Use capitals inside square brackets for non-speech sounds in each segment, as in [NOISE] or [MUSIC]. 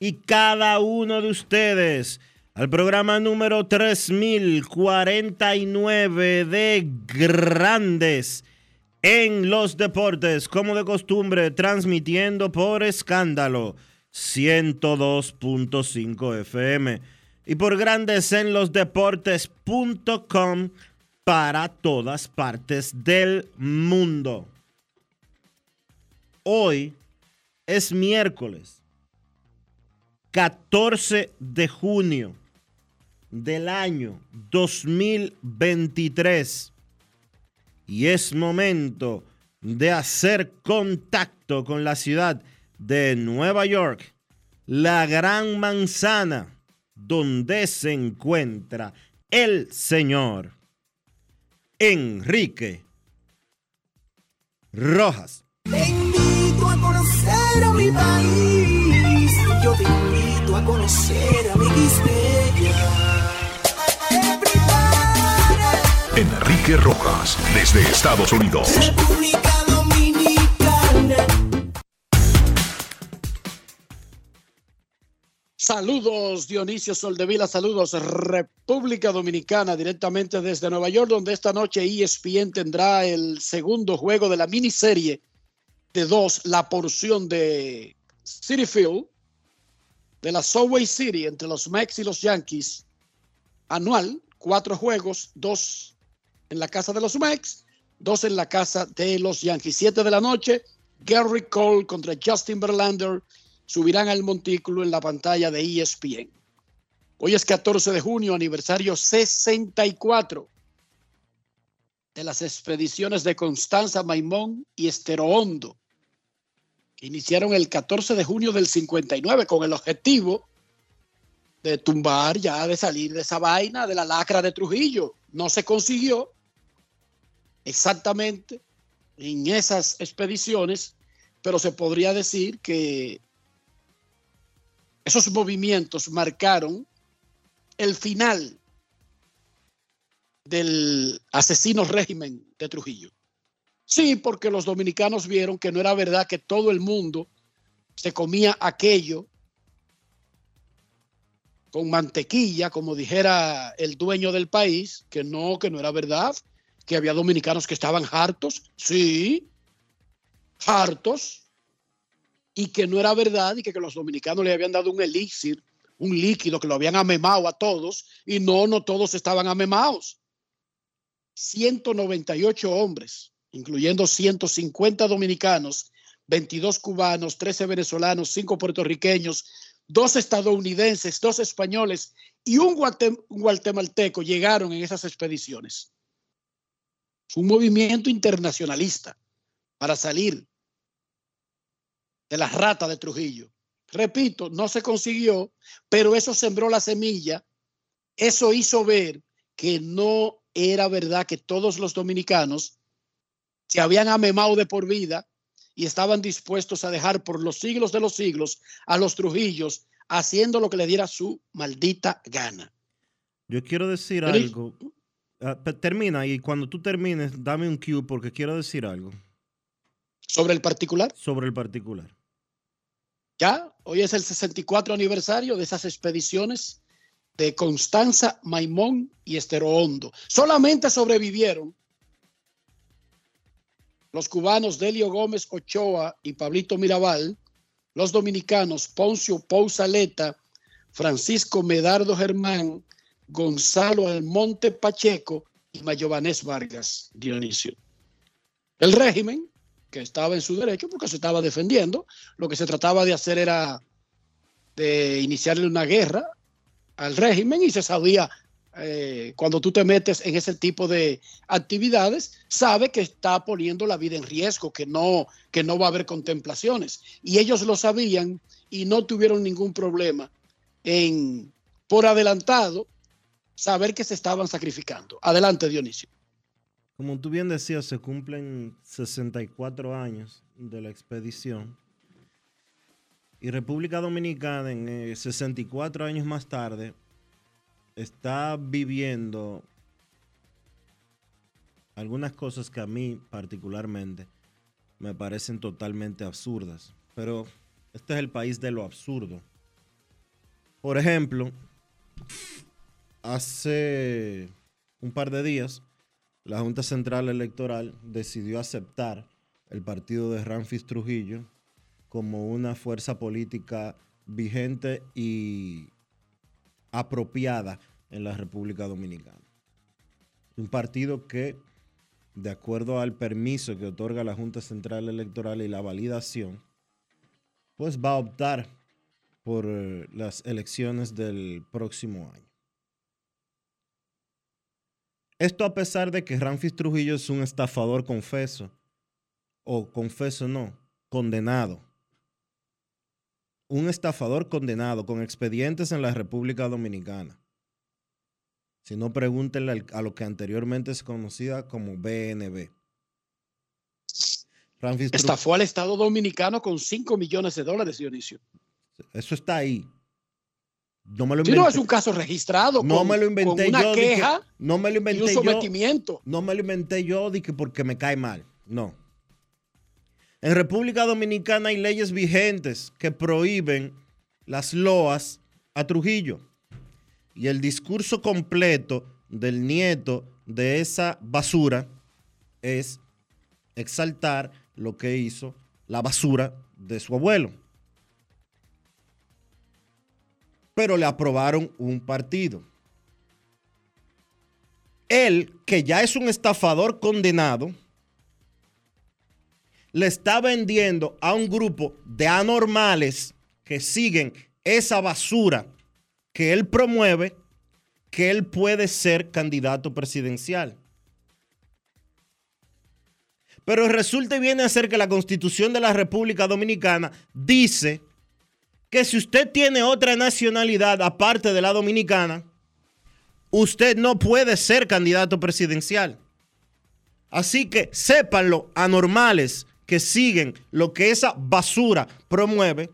y cada uno de ustedes al programa número 3049 de Grandes en los Deportes, como de costumbre, transmitiendo por escándalo 102.5 FM y por Grandes en los Deportes.com para todas partes del mundo. Hoy es miércoles 14 de junio del año 2023 y es momento de hacer contacto con la ciudad de Nueva York, la gran manzana donde se encuentra el señor Enrique Rojas. Te invito conocer a mi país. Yo te invito a conocer a mi Enrique Rojas, desde Estados Unidos. República Dominicana. Saludos Dionisio Soldevila, saludos República Dominicana, directamente desde Nueva York, donde esta noche ESPN tendrá el segundo juego de la miniserie de dos, la porción de City Field, de la Subway City entre los Mex y los Yankees, anual, cuatro juegos, dos en la casa de los Mex, dos en la casa de los Yankees. Siete de la noche, Gary Cole contra Justin Verlander subirán al montículo en la pantalla de ESPN. Hoy es 14 de junio, aniversario 64 de las expediciones de Constanza Maimón y Estero Hondo, iniciaron el 14 de junio del 59 con el objetivo de tumbar ya, de salir de esa vaina de la lacra de Trujillo. No se consiguió exactamente en esas expediciones, pero se podría decir que esos movimientos marcaron el final del asesino régimen de Trujillo. Sí, porque los dominicanos vieron que no era verdad que todo el mundo se comía aquello con mantequilla, como dijera el dueño del país, que no, que no era verdad, que había dominicanos que estaban hartos, sí, hartos, y que no era verdad y que, que los dominicanos le habían dado un elixir, un líquido que lo habían amemado a todos, y no, no todos estaban amemados. 198 hombres, incluyendo 150 dominicanos, 22 cubanos, 13 venezolanos, 5 puertorriqueños, dos estadounidenses, dos españoles y un, guatem un guatemalteco llegaron en esas expediciones. Un movimiento internacionalista para salir de la rata de Trujillo. Repito, no se consiguió, pero eso sembró la semilla, eso hizo ver que no era verdad que todos los dominicanos se habían amemado de por vida y estaban dispuestos a dejar por los siglos de los siglos a los Trujillos, haciendo lo que le diera su maldita gana. Yo quiero decir Pero algo. Ah, termina y cuando tú termines, dame un cue porque quiero decir algo Sobre el particular, sobre el particular. ya, hoy es el 64 aniversario de esas expediciones de Constanza, Maimón y Estero Hondo. Solamente sobrevivieron los cubanos Delio Gómez Ochoa y Pablito Mirabal, los dominicanos Poncio Pousaleta, Francisco Medardo Germán, Gonzalo Almonte Pacheco y Mayovanés Vargas Dionisio. El régimen, que estaba en su derecho porque se estaba defendiendo, lo que se trataba de hacer era de iniciarle una guerra al régimen y se sabía, eh, cuando tú te metes en ese tipo de actividades, sabe que está poniendo la vida en riesgo, que no, que no va a haber contemplaciones. Y ellos lo sabían y no tuvieron ningún problema en, por adelantado, saber que se estaban sacrificando. Adelante, Dionisio. Como tú bien decías, se cumplen 64 años de la expedición. Y República Dominicana, en eh, 64 años más tarde, está viviendo algunas cosas que a mí particularmente me parecen totalmente absurdas. Pero este es el país de lo absurdo. Por ejemplo, hace un par de días, la Junta Central Electoral decidió aceptar el partido de Ramfis Trujillo como una fuerza política vigente y apropiada en la República Dominicana. Un partido que, de acuerdo al permiso que otorga la Junta Central Electoral y la validación, pues va a optar por eh, las elecciones del próximo año. Esto a pesar de que Ramfis Trujillo es un estafador confeso, o confeso no, condenado. Un estafador condenado con expedientes en la República Dominicana. Si no, pregúntenle a lo que anteriormente se conocía como BNB. Ramfis Estafó al Estado Dominicano con 5 millones de dólares, Dionisio. eso está ahí. No me lo Si no, inventé, es un caso registrado no con, me lo inventé con una yo. di que- queja no me lo y un inventé yo. sometimiento. No me lo inventé yo que porque me cae mal. No. En República Dominicana hay leyes vigentes que prohíben las loas a Trujillo. Y el discurso completo del nieto de esa basura es exaltar lo que hizo la basura de su abuelo. Pero le aprobaron un partido él, que ya es un estafador condenado, le está vendiendo a un grupo de anormales que siguen esa basura que él promueve, que él puede ser candidato presidencial. Pero resulta y viene a ser que la constitución de la República Dominicana dice que si usted tiene otra nacionalidad aparte de la dominicana, usted no puede ser candidato presidencial. Así que sépanlo, anormales que siguen lo que esa basura promueve,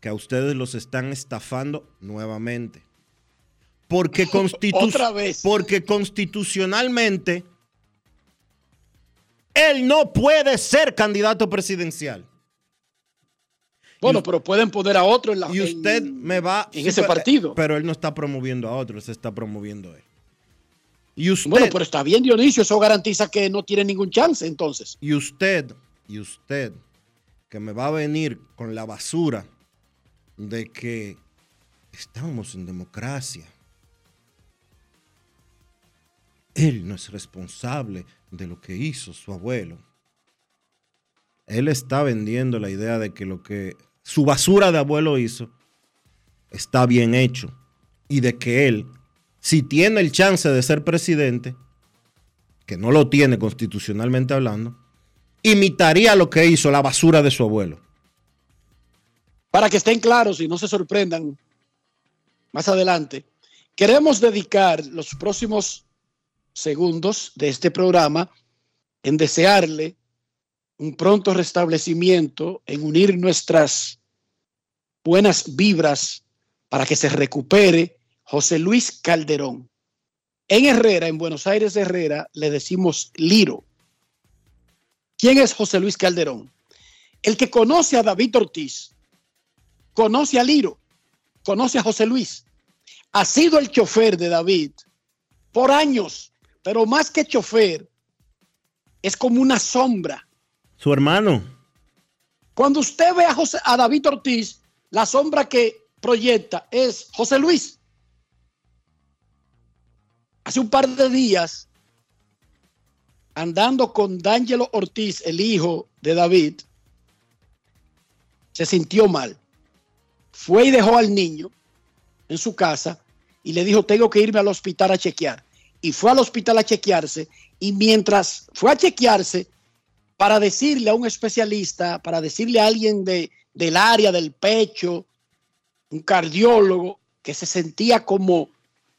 que a ustedes los están estafando nuevamente. Porque, [LAUGHS] constitu- Otra vez. porque constitucionalmente él no puede ser candidato presidencial. Bueno, pero pueden poner a otro en la Y usted en- me va... en sí, ese pero- partido. Pero él no está promoviendo a otros, se está promoviendo él. Y usted, Bueno, pero está bien, Dionisio, eso garantiza que no tiene ningún chance entonces. y usted, y usted, que me va a venir con la basura de que estamos en democracia. Él no es responsable de lo que hizo su abuelo. Él está vendiendo la idea de que lo que su basura de abuelo hizo está bien hecho y de que él, si tiene el chance de ser presidente, que no lo tiene constitucionalmente hablando, imitaría lo que hizo la basura de su abuelo. Para que estén claros y no se sorprendan más adelante, queremos dedicar los próximos segundos de este programa en desearle un pronto restablecimiento, en unir nuestras buenas vibras para que se recupere José Luis Calderón. En Herrera, en Buenos Aires Herrera, le decimos Liro. ¿Quién es José Luis Calderón? El que conoce a David Ortiz, conoce a Liro, conoce a José Luis. Ha sido el chofer de David por años, pero más que chofer, es como una sombra. Su hermano. Cuando usted ve a, José, a David Ortiz, la sombra que proyecta es José Luis. Hace un par de días, andando con D'Angelo Ortiz, el hijo de David, se sintió mal. Fue y dejó al niño en su casa y le dijo, tengo que irme al hospital a chequear. Y fue al hospital a chequearse y mientras fue a chequearse, para decirle a un especialista, para decirle a alguien de, del área del pecho, un cardiólogo, que se sentía como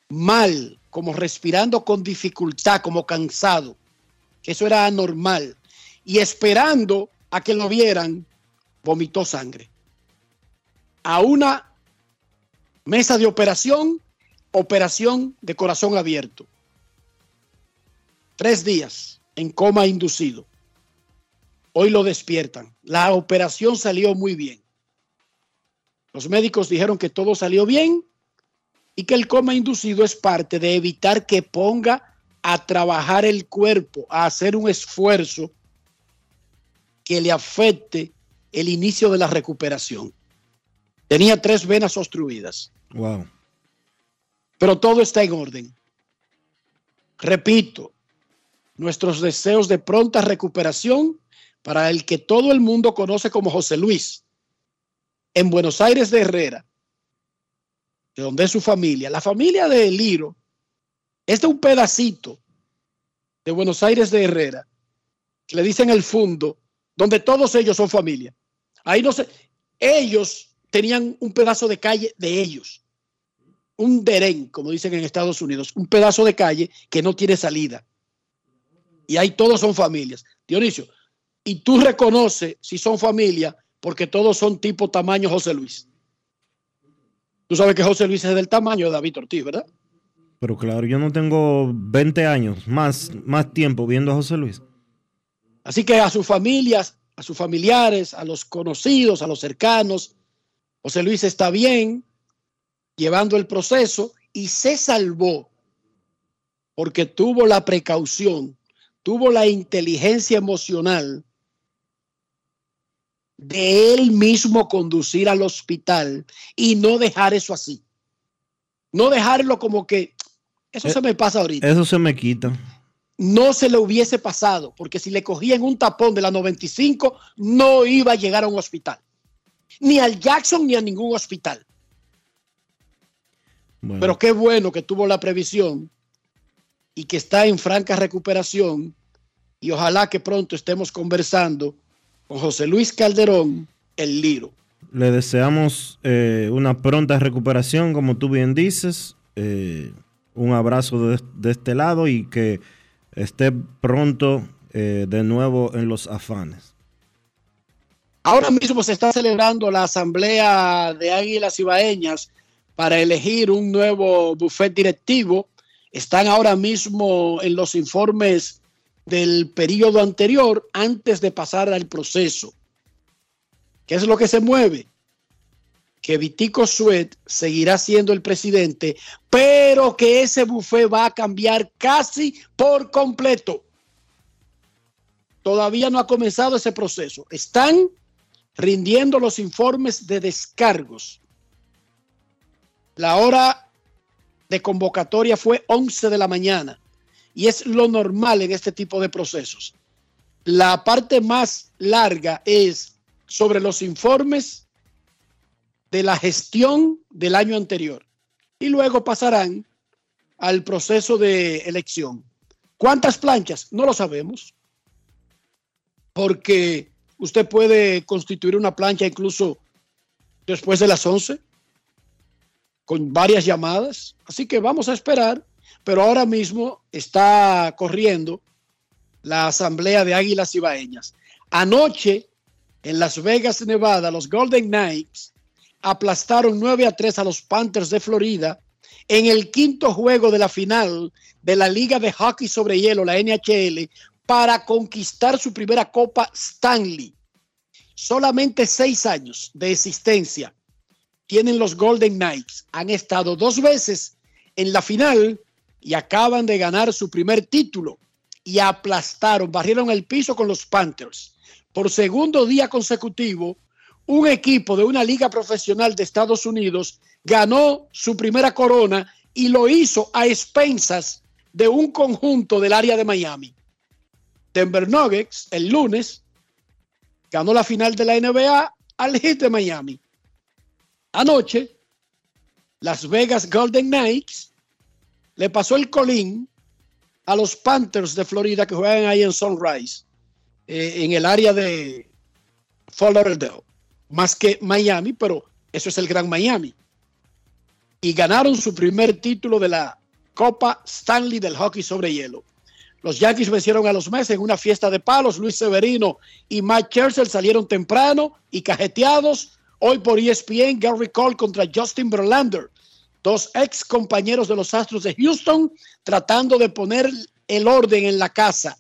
mal, como respirando con dificultad, como cansado, que eso era anormal, y esperando a que lo vieran, vomitó sangre. A una mesa de operación, operación de corazón abierto. Tres días en coma inducido. Hoy lo despiertan. La operación salió muy bien. Los médicos dijeron que todo salió bien y que el coma inducido es parte de evitar que ponga a trabajar el cuerpo, a hacer un esfuerzo que le afecte el inicio de la recuperación. Tenía tres venas obstruidas. Wow. Pero todo está en orden. Repito, nuestros deseos de pronta recuperación para el que todo el mundo conoce como José Luis, en Buenos Aires de Herrera, de donde es su familia. La familia de Liro es de un pedacito de Buenos Aires de Herrera, que le dicen el fondo, donde todos ellos son familia. Ahí no sé, ellos tenían un pedazo de calle de ellos, un derén, como dicen en Estados Unidos, un pedazo de calle que no tiene salida y ahí todos son familias. Dionisio, y tú reconoces si son familia porque todos son tipo tamaño José Luis. Tú sabes que José Luis es del tamaño de David Ortiz, ¿verdad? Pero claro, yo no tengo 20 años, más, más tiempo viendo a José Luis. Así que a sus familias, a sus familiares, a los conocidos, a los cercanos, José Luis está bien, llevando el proceso y se salvó porque tuvo la precaución tuvo la inteligencia emocional de él mismo conducir al hospital y no dejar eso así. No dejarlo como que eso Eh, se me pasa ahorita. Eso se me quita. No se le hubiese pasado, porque si le cogían un tapón de la 95, no iba a llegar a un hospital. Ni al Jackson ni a ningún hospital. Bueno, Pero qué bueno que tuvo la previsión y que está en franca recuperación. Y ojalá que pronto estemos conversando con José Luis Calderón, el Liro. le deseamos eh, una pronta recuperación, como tú bien dices. eh, un abrazo de, de este lado y que esté pronto eh, de nuevo en los afanes. Ahora mismo se está celebrando la asamblea de Águilas Ibaeñas para elegir un nuevo buffet directivo. Están ahora mismo en los informes del periodo anterior antes de pasar al proceso. ¿Qué es lo que se mueve? Que Vitico Suet seguirá siendo el presidente, pero que ese buffet va a cambiar casi por completo. Todavía no ha comenzado ese proceso. Están rindiendo los informes de descargos. La hora de convocatoria fue 11 de la mañana y es lo normal en este tipo de procesos. La parte más larga es sobre los informes de la gestión del año anterior y luego pasarán al proceso de elección. ¿Cuántas planchas? No lo sabemos, porque usted puede constituir una plancha incluso después de las 11 con varias llamadas. Así que vamos a esperar, pero ahora mismo está corriendo la asamblea de Águilas Ibaeñas. Anoche en Las Vegas, Nevada, los Golden Knights aplastaron 9 a 3 a los Panthers de Florida en el quinto juego de la final de la Liga de Hockey sobre Hielo, la NHL, para conquistar su primera Copa Stanley. Solamente seis años de existencia tienen los Golden Knights. Han estado dos veces en la final y acaban de ganar su primer título y aplastaron, barrieron el piso con los Panthers. Por segundo día consecutivo, un equipo de una liga profesional de Estados Unidos ganó su primera corona y lo hizo a expensas de un conjunto del área de Miami. Denver Nuggets el lunes ganó la final de la NBA al hit de Miami. Anoche, Las Vegas Golden Knights le pasó el colín a los Panthers de Florida que juegan ahí en Sunrise, eh, en el área de Fort Lauderdale más que Miami, pero eso es el Gran Miami. Y ganaron su primer título de la Copa Stanley del hockey sobre hielo. Los Yankees vencieron a los Mets en una fiesta de palos. Luis Severino y Mike Churchill salieron temprano y cajeteados. Hoy por ESPN, Gary Cole contra Justin Verlander, dos ex compañeros de los Astros de Houston, tratando de poner el orden en la casa.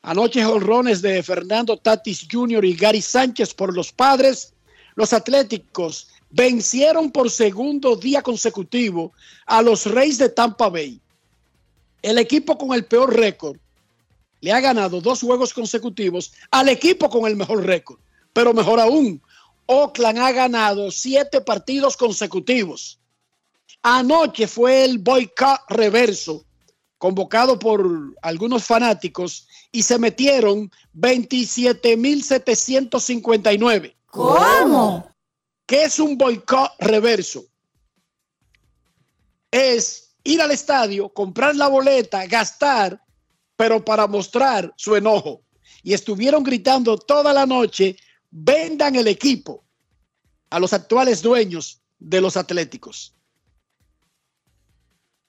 Anoche honrones de Fernando Tatis Jr. y Gary Sánchez por los padres. Los Atléticos vencieron por segundo día consecutivo a los Reyes de Tampa Bay. El equipo con el peor récord le ha ganado dos juegos consecutivos al equipo con el mejor récord. Pero mejor aún, Oakland ha ganado siete partidos consecutivos. Anoche fue el boicot reverso convocado por algunos fanáticos y se metieron 27.759. ¿Cómo? ¿Qué es un boicot reverso? Es ir al estadio, comprar la boleta, gastar, pero para mostrar su enojo. Y estuvieron gritando toda la noche, vendan el equipo a los actuales dueños de los Atléticos.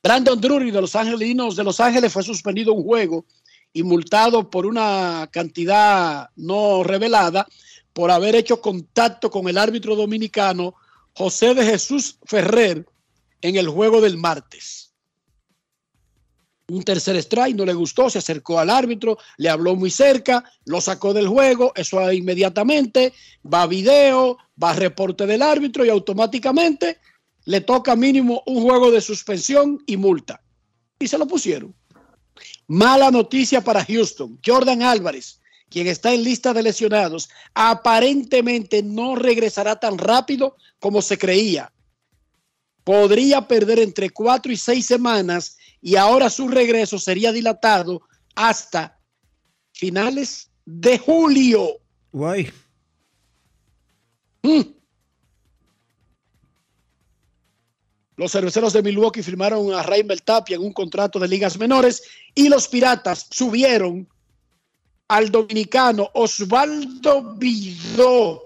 Brandon Drury de los Angelinos de Los Ángeles fue suspendido un juego y multado por una cantidad no revelada por haber hecho contacto con el árbitro dominicano José de Jesús Ferrer en el juego del martes. Un tercer strike no le gustó, se acercó al árbitro, le habló muy cerca, lo sacó del juego, eso inmediatamente va video, va reporte del árbitro y automáticamente le toca mínimo un juego de suspensión y multa. Y se lo pusieron. Mala noticia para Houston. Jordan Álvarez, quien está en lista de lesionados, aparentemente no regresará tan rápido como se creía. Podría perder entre cuatro y seis semanas y ahora su regreso sería dilatado hasta finales de julio. Guay. Mm. Los cerveceros de Milwaukee firmaron a Raimel Tapia en un contrato de ligas menores y los Piratas subieron al dominicano Osvaldo Vidó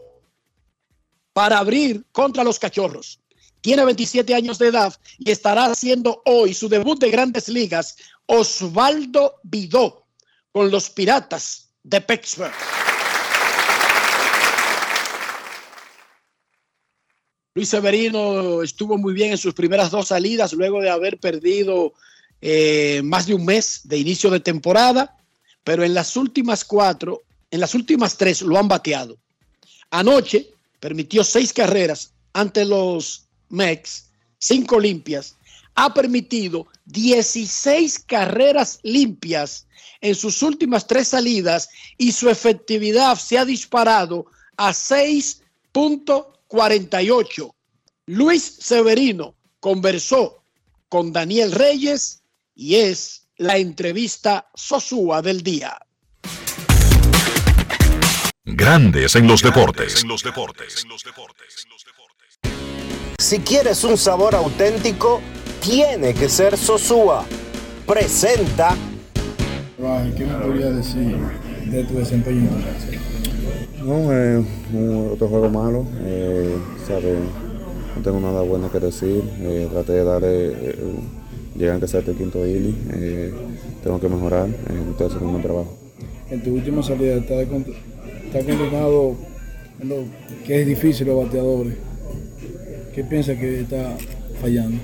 para abrir contra los Cachorros. Tiene 27 años de edad y estará haciendo hoy su debut de grandes ligas Osvaldo Vidó con los Piratas de Pittsburgh. Luis Severino estuvo muy bien en sus primeras dos salidas luego de haber perdido eh, más de un mes de inicio de temporada, pero en las últimas cuatro, en las últimas tres lo han bateado. Anoche permitió seis carreras ante los Mex, cinco limpias, ha permitido 16 carreras limpias en sus últimas tres salidas y su efectividad se ha disparado a 6.5 48. Luis Severino conversó con Daniel Reyes y es la entrevista Sosúa del día. Grandes en los deportes. Si quieres un sabor auténtico, tiene que ser Sosúa. Presenta. ¿Qué me podría decir de tu desempeño no, eh, otro juego malo, eh, no tengo nada bueno que decir, eh, traté de dar, eh, llegan que sea este quinto inning, tengo que mejorar, estoy haciendo un buen trabajo. En tu última salida, ¿estás está combinado que es difícil los bateadores? ¿Qué piensa que está fallando?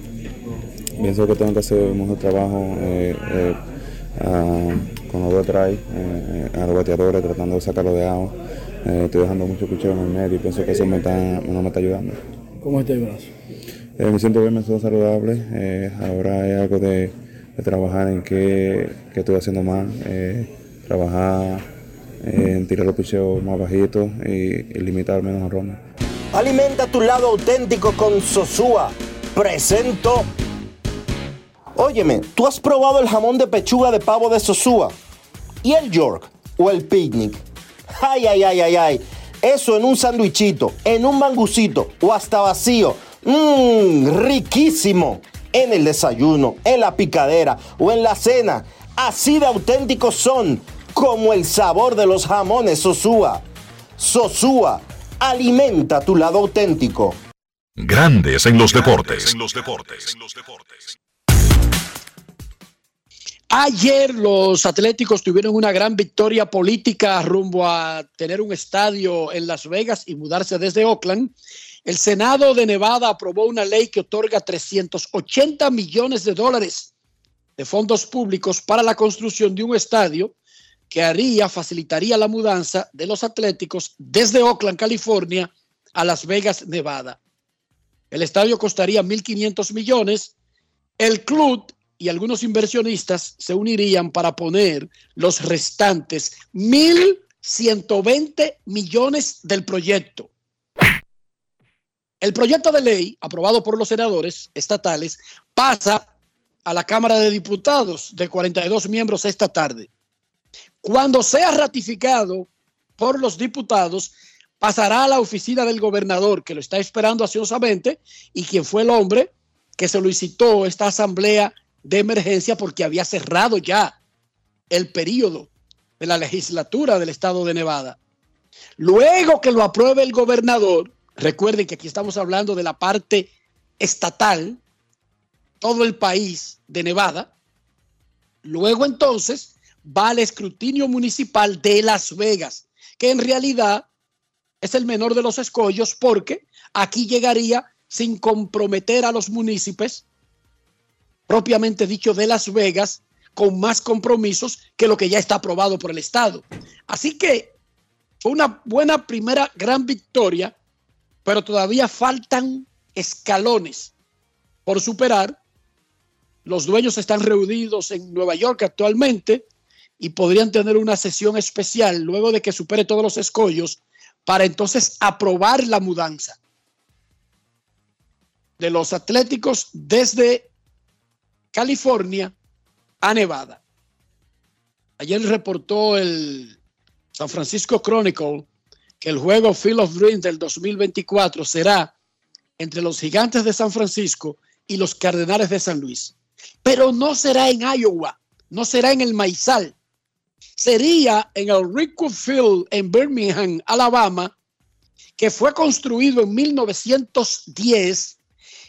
Pienso que tengo que hacer mejor trabajo eh, eh, a- con los dos try, eh, a los bateadores, tratando de sacarlo de agua. Eh, estoy dejando mucho picheo en el medio y pienso que eso me está, no me está ayudando. ¿Cómo está el brazo? Eh, me siento bien, me siento saludable. eh, ahora hay algo de, de trabajar en qué, qué estoy haciendo mal. eh, trabajar eh, en tirar los picheos más bajitos y, y limitar menos rondas. Alimenta tu lado auténtico con Sosúa. Presento. Óyeme, ¿tú has probado el jamón de pechuga de pavo de Sosúa? ¿Y el York? ¿O el picnic? Ay, ay, ay, ay, ay. Eso en un sandwichito, en un mangucito o hasta vacío. Mmm, riquísimo. En el desayuno, en la picadera o en la cena. Así de auténticos son, como el sabor de los jamones Sosúa. Sosúa, alimenta tu lado auténtico. Grandes en los deportes. Ayer los Atléticos tuvieron una gran victoria política rumbo a tener un estadio en Las Vegas y mudarse desde Oakland. El Senado de Nevada aprobó una ley que otorga 380 millones de dólares de fondos públicos para la construcción de un estadio que haría, facilitaría la mudanza de los Atléticos desde Oakland, California, a Las Vegas, Nevada. El estadio costaría 1.500 millones. El club y algunos inversionistas se unirían para poner los restantes 1.120 millones del proyecto. El proyecto de ley, aprobado por los senadores estatales, pasa a la Cámara de Diputados de 42 miembros esta tarde. Cuando sea ratificado por los diputados, pasará a la oficina del gobernador, que lo está esperando ansiosamente, y quien fue el hombre que solicitó esta asamblea de emergencia porque había cerrado ya el periodo de la legislatura del estado de Nevada. Luego que lo apruebe el gobernador, recuerden que aquí estamos hablando de la parte estatal, todo el país de Nevada, luego entonces va al escrutinio municipal de Las Vegas, que en realidad es el menor de los escollos porque aquí llegaría sin comprometer a los municipios propiamente dicho de Las Vegas con más compromisos que lo que ya está aprobado por el Estado. Así que fue una buena primera gran victoria, pero todavía faltan escalones por superar. Los dueños están reunidos en Nueva York actualmente y podrían tener una sesión especial luego de que supere todos los escollos para entonces aprobar la mudanza de los Atléticos desde California a Nevada. Ayer reportó el San Francisco Chronicle que el juego Field of Dreams del 2024 será entre los gigantes de San Francisco y los Cardenales de San Luis. Pero no será en Iowa, no será en el Maizal. Sería en el Rickwood Field en Birmingham, Alabama, que fue construido en 1910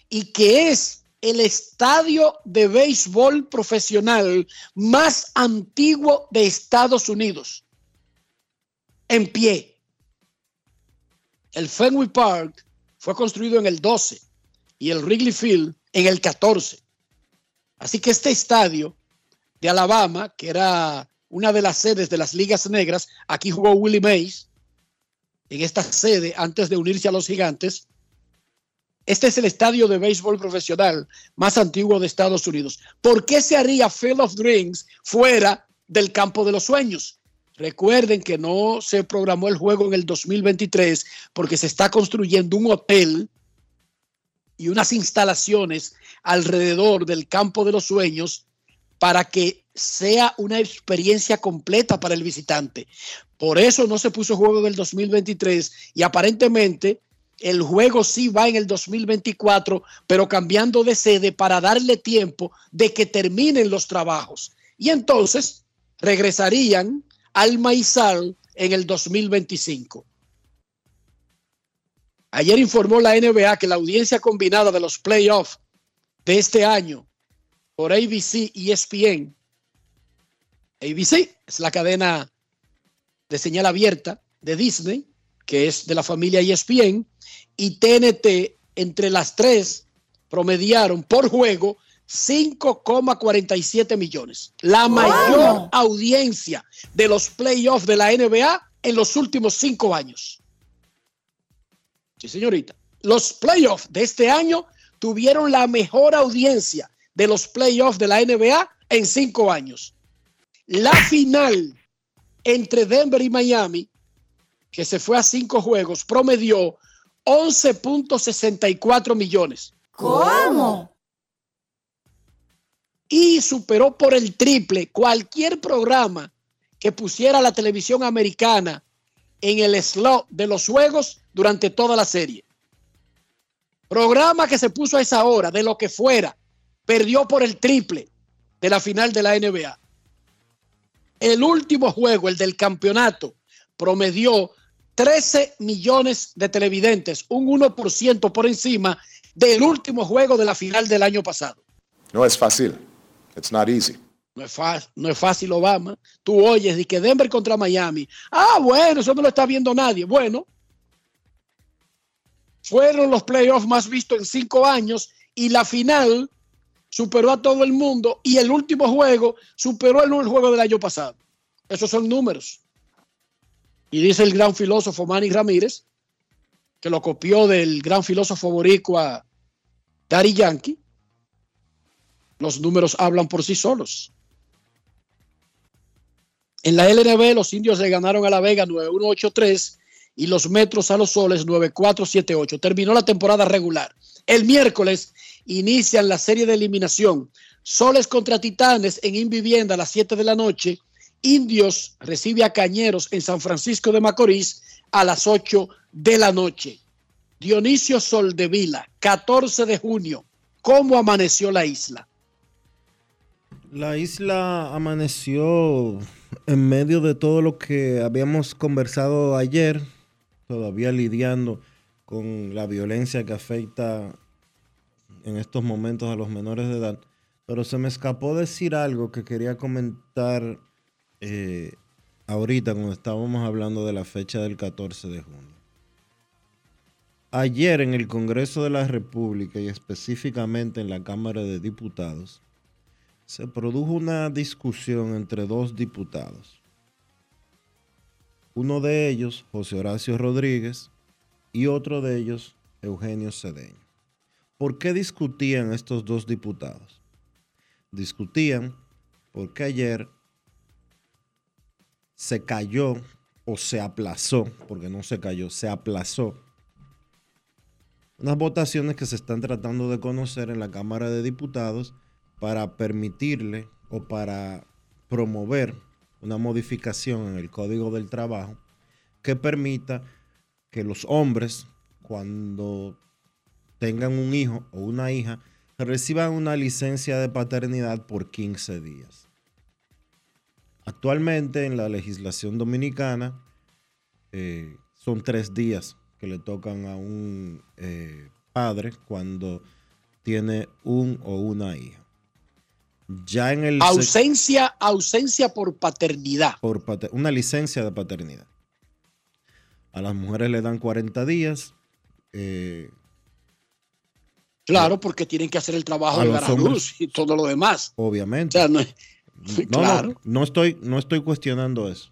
y que es el estadio de béisbol profesional más antiguo de Estados Unidos. En pie. El Fenway Park fue construido en el 12 y el Wrigley Field en el 14. Así que este estadio de Alabama, que era una de las sedes de las ligas negras, aquí jugó Willie Mays en esta sede antes de unirse a los gigantes. Este es el estadio de béisbol profesional más antiguo de Estados Unidos. ¿Por qué se haría Field of Dreams fuera del campo de los sueños? Recuerden que no se programó el juego en el 2023 porque se está construyendo un hotel y unas instalaciones alrededor del campo de los sueños para que sea una experiencia completa para el visitante. Por eso no se puso juego en el 2023 y aparentemente el juego sí va en el 2024, pero cambiando de sede para darle tiempo de que terminen los trabajos. Y entonces regresarían al Maizal en el 2025. Ayer informó la NBA que la audiencia combinada de los playoffs de este año por ABC y ESPN, ABC es la cadena de señal abierta de Disney, que es de la familia ESPN, y TNT entre las tres promediaron por juego 5,47 millones. La mayor audiencia de los playoffs de la NBA en los últimos cinco años. Sí, señorita. Los playoffs de este año tuvieron la mejor audiencia de los playoffs de la NBA en cinco años. La final entre Denver y Miami, que se fue a cinco juegos, promedió 11.64 millones. ¿Cómo? Y superó por el triple cualquier programa que pusiera la televisión americana en el slot de los juegos durante toda la serie. Programa que se puso a esa hora, de lo que fuera, perdió por el triple de la final de la NBA. El último juego, el del campeonato, promedió 13 millones de televidentes, un 1% por encima del último juego de la final del año pasado. No es fácil. It's not easy. No es, fácil, no es fácil, Obama. Tú oyes de que Denver contra Miami. Ah, bueno, eso no lo está viendo nadie. Bueno, fueron los playoffs más vistos en cinco años y la final superó a todo el mundo y el último juego superó el juego del año pasado. Esos son números. Y dice el gran filósofo Manny Ramírez, que lo copió del gran filósofo boricua Dari Yankee, los números hablan por sí solos. En la LNB los indios le ganaron a la Vega 9-1-8-3 y los Metros a los Soles 9-4-7-8. Terminó la temporada regular. El miércoles inician la serie de eliminación. Soles contra Titanes en Invivienda a las 7 de la noche. Indios recibe a Cañeros en San Francisco de Macorís a las 8 de la noche. Dionisio Soldevila, 14 de junio. ¿Cómo amaneció la isla? La isla amaneció en medio de todo lo que habíamos conversado ayer, todavía lidiando con la violencia que afecta en estos momentos a los menores de edad. Pero se me escapó decir algo que quería comentar eh, ahorita cuando estábamos hablando de la fecha del 14 de junio. Ayer en el Congreso de la República y específicamente en la Cámara de Diputados, se produjo una discusión entre dos diputados. Uno de ellos, José Horacio Rodríguez, y otro de ellos, Eugenio Cedeño. ¿Por qué discutían estos dos diputados? Discutían porque ayer se cayó o se aplazó, porque no se cayó, se aplazó unas votaciones que se están tratando de conocer en la Cámara de Diputados para permitirle o para promover una modificación en el Código del Trabajo que permita que los hombres, cuando tengan un hijo o una hija, reciban una licencia de paternidad por 15 días. Actualmente en la legislación dominicana eh, son tres días que le tocan a un eh, padre cuando tiene un o una hija. Ya en el ausencia, ausencia por paternidad. Por una licencia de paternidad. A las mujeres le dan 40 días. Eh, claro, porque tienen que hacer el trabajo de dar a luz y todo lo demás. Obviamente. no, claro. no, estoy, no estoy cuestionando eso.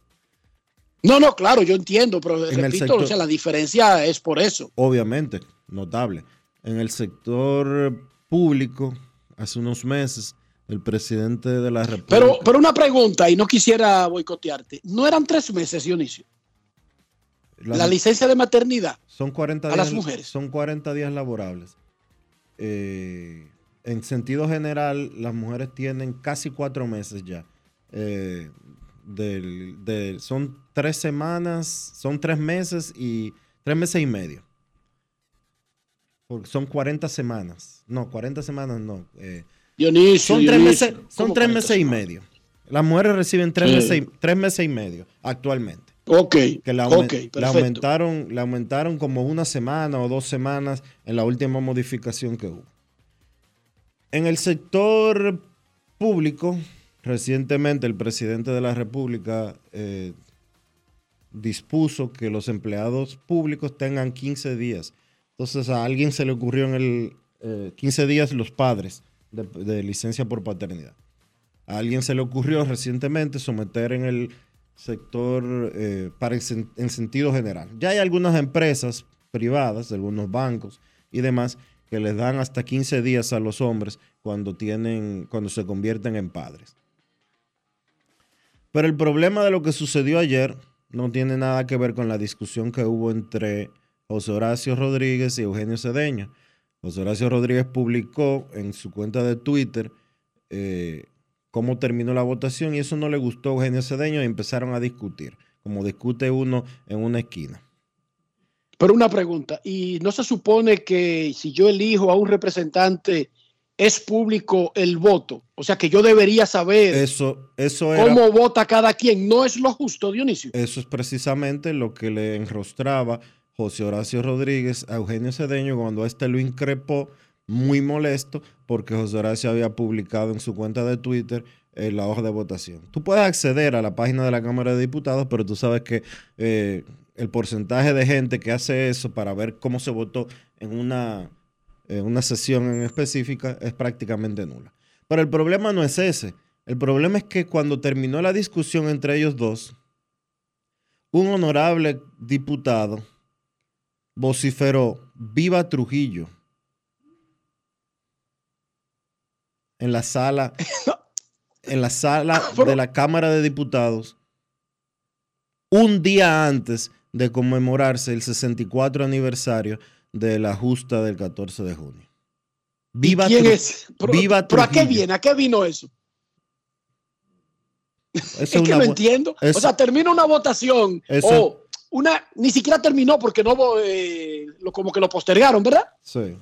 No, no, claro, yo entiendo, pero repito, o sea, la diferencia es por eso. Obviamente, notable. En el sector público, hace unos meses, el presidente de la República. Pero, pero una pregunta, y no quisiera boicotearte. ¿No eran tres meses, Dionisio? La, licencia de maternidad. Son 40 días. A las mujeres. Son 40 días laborables. Eh, en sentido general, las mujeres tienen casi cuatro meses ya eh, del, son tres semanas, son tres meses y tres meses y medio. Porque son 40 semanas. No, 40 semanas no. Eh, son tres meses, son tres meses y medio. Las mujeres reciben tres, meses, tres meses y medio actualmente. Ok. Que la, aumentaron, la aumentaron como una semana o dos semanas en la última modificación que hubo. En el sector público, Recientemente el presidente de la República eh, dispuso que los empleados públicos tengan 15 días Entonces a alguien se le ocurrió en el eh, 15 días los padres de, de licencia por paternidad. A alguien se le ocurrió recientemente someter en el sector eh, para en sentido general. Ya hay algunas empresas privadas, algunos bancos y demás que les dan hasta 15 días a los hombres cuando tienen cuando se convierten en padres. Pero el problema de lo que sucedió ayer no tiene nada que ver con la discusión que hubo entre José Horacio Rodríguez y Eugenio Cedeño. José Horacio Rodríguez publicó en su cuenta de Twitter eh, cómo terminó la votación y eso no le gustó a Eugenio Cedeño y empezaron a discutir, como discute uno en una esquina. Pero una pregunta, ¿y no se supone que si yo elijo a un representante es público el voto? O sea que yo debería saber Eso, eso era, cómo vota cada quien. ¿No es lo justo, Dionisio? Eso es precisamente lo que le enrostraba José Horacio Rodríguez a Eugenio Cedeño cuando éste lo increpó muy molesto porque José Horacio había publicado en su cuenta de Twitter eh, la hoja de votación. Tú puedes acceder a la página de la Cámara de Diputados, pero tú sabes que eh, el porcentaje de gente que hace eso para ver cómo se votó en una, en una sesión en específica es prácticamente nula. Pero el problema no es ese. El problema es que cuando terminó la discusión entre ellos dos, un honorable diputado vociferó viva Trujillo en la sala [LAUGHS] en la sala [LAUGHS] de la Cámara de Diputados un día antes de conmemorarse el 64 aniversario de la justa del 14 de junio. Viva ¿Quién es? Pero, viva ¿pero a qué viene? ¿A qué vino eso? Eso [LAUGHS] Es que no entiendo. eso- o sea, termina una votación Eso- o una, ni siquiera terminó porque no eh, lo, como que lo postergaron, ¿verdad? Sí.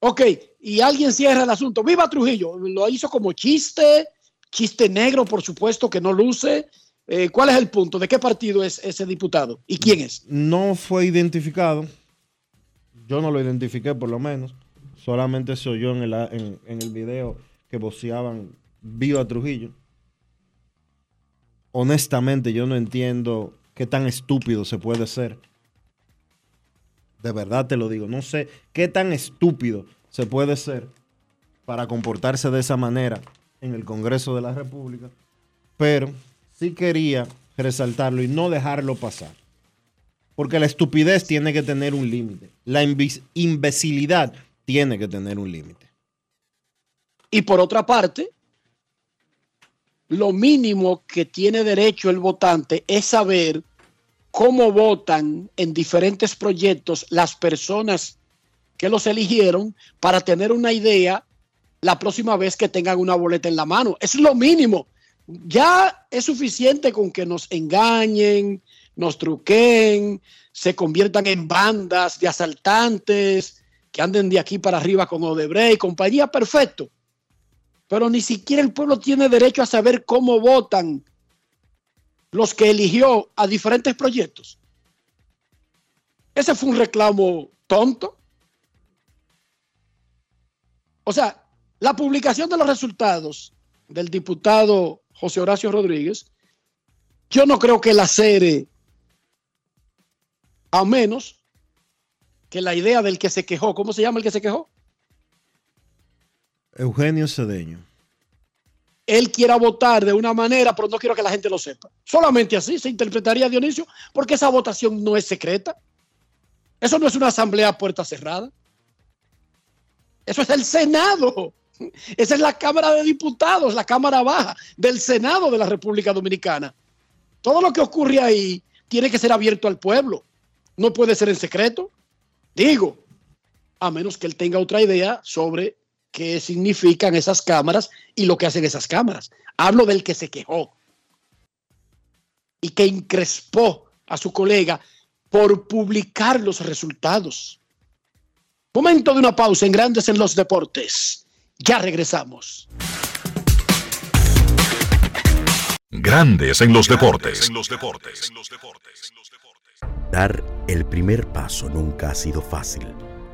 Ok, y alguien cierra el asunto. Viva Trujillo. Lo hizo como chiste, chiste negro, por supuesto, que no luce. Eh, ¿Cuál es el punto? ¿De qué partido es ese diputado? ¿Y quién es? No fue identificado. Yo no lo identifiqué por lo menos. Solamente se oyó en el, en, en el video que voceaban viva Trujillo. Honestamente, yo no entiendo qué tan estúpido se puede ser. De verdad te lo digo. No sé qué tan estúpido se puede ser para comportarse de esa manera en el Congreso de la República. Pero sí quería resaltarlo y no dejarlo pasar. Porque la estupidez tiene que tener un límite. La imbecilidad tiene que tener un límite. Y por otra parte, lo mínimo que tiene derecho el votante es saber cómo votan en diferentes proyectos las personas que los eligieron para tener una idea la próxima vez que tengan una boleta en la mano. Es lo mínimo. Ya es suficiente con que nos engañen, nos truquen, se conviertan en bandas de asaltantes, que anden de aquí para arriba con Odebrecht y compañía, perfecto. Pero ni siquiera el pueblo tiene derecho a saber cómo votan los que eligió a diferentes proyectos. Ese fue un reclamo tonto. O sea, la publicación de los resultados del diputado José Horacio Rodríguez, yo no creo que la CERE, a menos que la idea del que se quejó, ¿cómo se llama el que se quejó? Eugenio Cedeño. Él quiera votar de una manera, pero no quiero que la gente lo sepa. Solamente así se interpretaría Dionisio, porque esa votación no es secreta. Eso no es una asamblea a puerta cerrada. Eso es el Senado. Esa es la Cámara de Diputados, la Cámara Baja del Senado de la República Dominicana. Todo lo que ocurre ahí tiene que ser abierto al pueblo. No puede ser en secreto. Digo, a menos que él tenga otra idea sobre qué significan esas cámaras y lo que hacen esas cámaras. Hablo del que se quejó y que increspó a su colega por publicar los resultados. Momento de una pausa en Grandes en los Deportes. Ya regresamos. Grandes en los deportes. Dar el primer paso nunca ha sido fácil,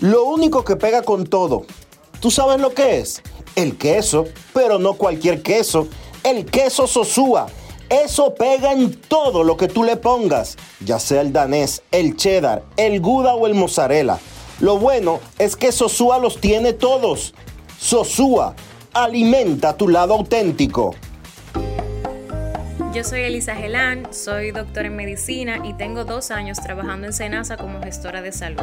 Lo único que pega con todo. ¿Tú sabes lo que es? El queso, pero no cualquier queso. El queso Sosúa eso pega en todo lo que tú le pongas, ya sea el danés, el cheddar, el gouda o el mozzarella. Lo bueno es que Sosúa los tiene todos. Sosúa, alimenta tu lado auténtico. Yo soy Elisa Gelán, soy doctora en medicina y tengo dos años trabajando en Senasa como gestora de salud.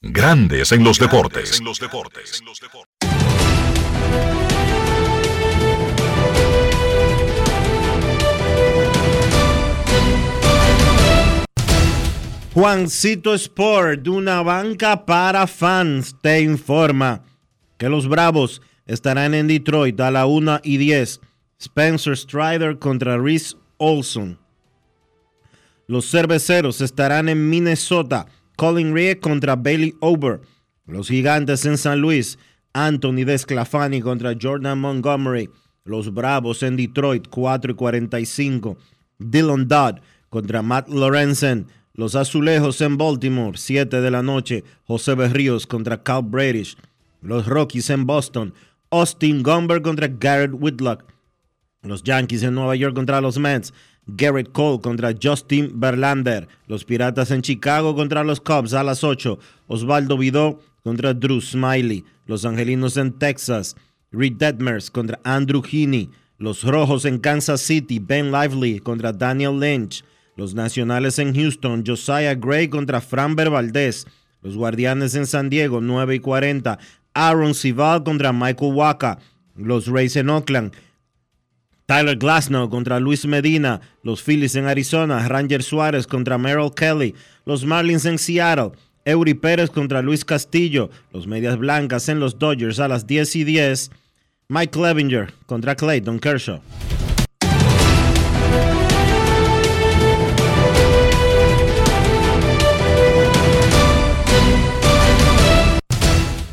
Grandes en los deportes. Juancito Sport, una banca para fans, te informa que los Bravos estarán en Detroit a la 1 y 10. Spencer Strider contra Reese Olson. Los cerveceros estarán en Minnesota Colin Rea contra Bailey Ober. Los gigantes en San Luis. Anthony Desclafani contra Jordan Montgomery. Los Bravos en Detroit, 4 y 45. Dylan Dodd contra Matt Lorenzen. Los Azulejos en Baltimore, 7 de la noche. José Berríos contra Cal Bradish. Los Rockies en Boston. Austin Gomber contra Garrett Whitlock. Los Yankees en Nueva York contra los Mets. Garrett Cole contra Justin Verlander. Los Piratas en Chicago contra los Cubs a las 8. Osvaldo Vidó contra Drew Smiley. Los Angelinos en Texas. Reed Detmers contra Andrew Heaney. Los Rojos en Kansas City. Ben Lively contra Daniel Lynch. Los Nacionales en Houston. Josiah Gray contra Framber Valdez. Los Guardianes en San Diego. 9 y 40. Aaron Sival contra Michael Waka. Los Rays en Oakland. Tyler Glasnow contra Luis Medina, los Phillies en Arizona, Ranger Suárez contra Merrill Kelly, los Marlins en Seattle, Eury Pérez contra Luis Castillo, los Medias Blancas en los Dodgers a las 10 y 10, Mike Clevinger contra Clayton Kershaw.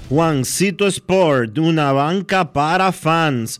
Juancito Sport, una banca para fans,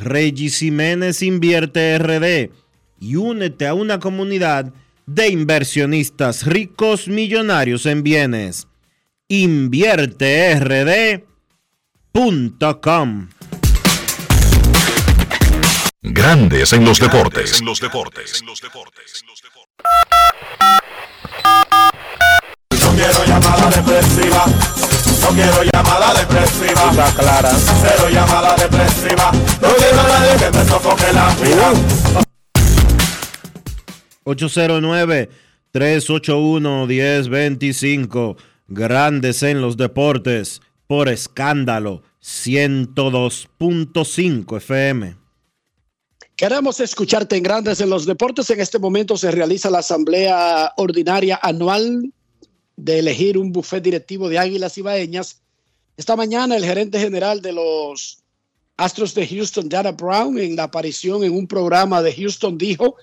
Regis Jiménez Invierte RD y únete a una comunidad de inversionistas ricos millonarios en bienes. InvierteRD.com Grandes en los deportes. En los deportes. No quiero llamada depresiva. No quiero llamada depresiva. Está clara. Cero llamada depresiva. No quiero a nadie que me sofoque la vida. 809-381-1025. Grandes en los deportes por escándalo 102.5 FM. Queremos escucharte en Grandes en los Deportes. En este momento se realiza la asamblea ordinaria anual de elegir un buffet directivo de Águilas Ibaeñas. Esta mañana el gerente general de los Astros de Houston, Dana Brown, en la aparición en un programa de Houston dijo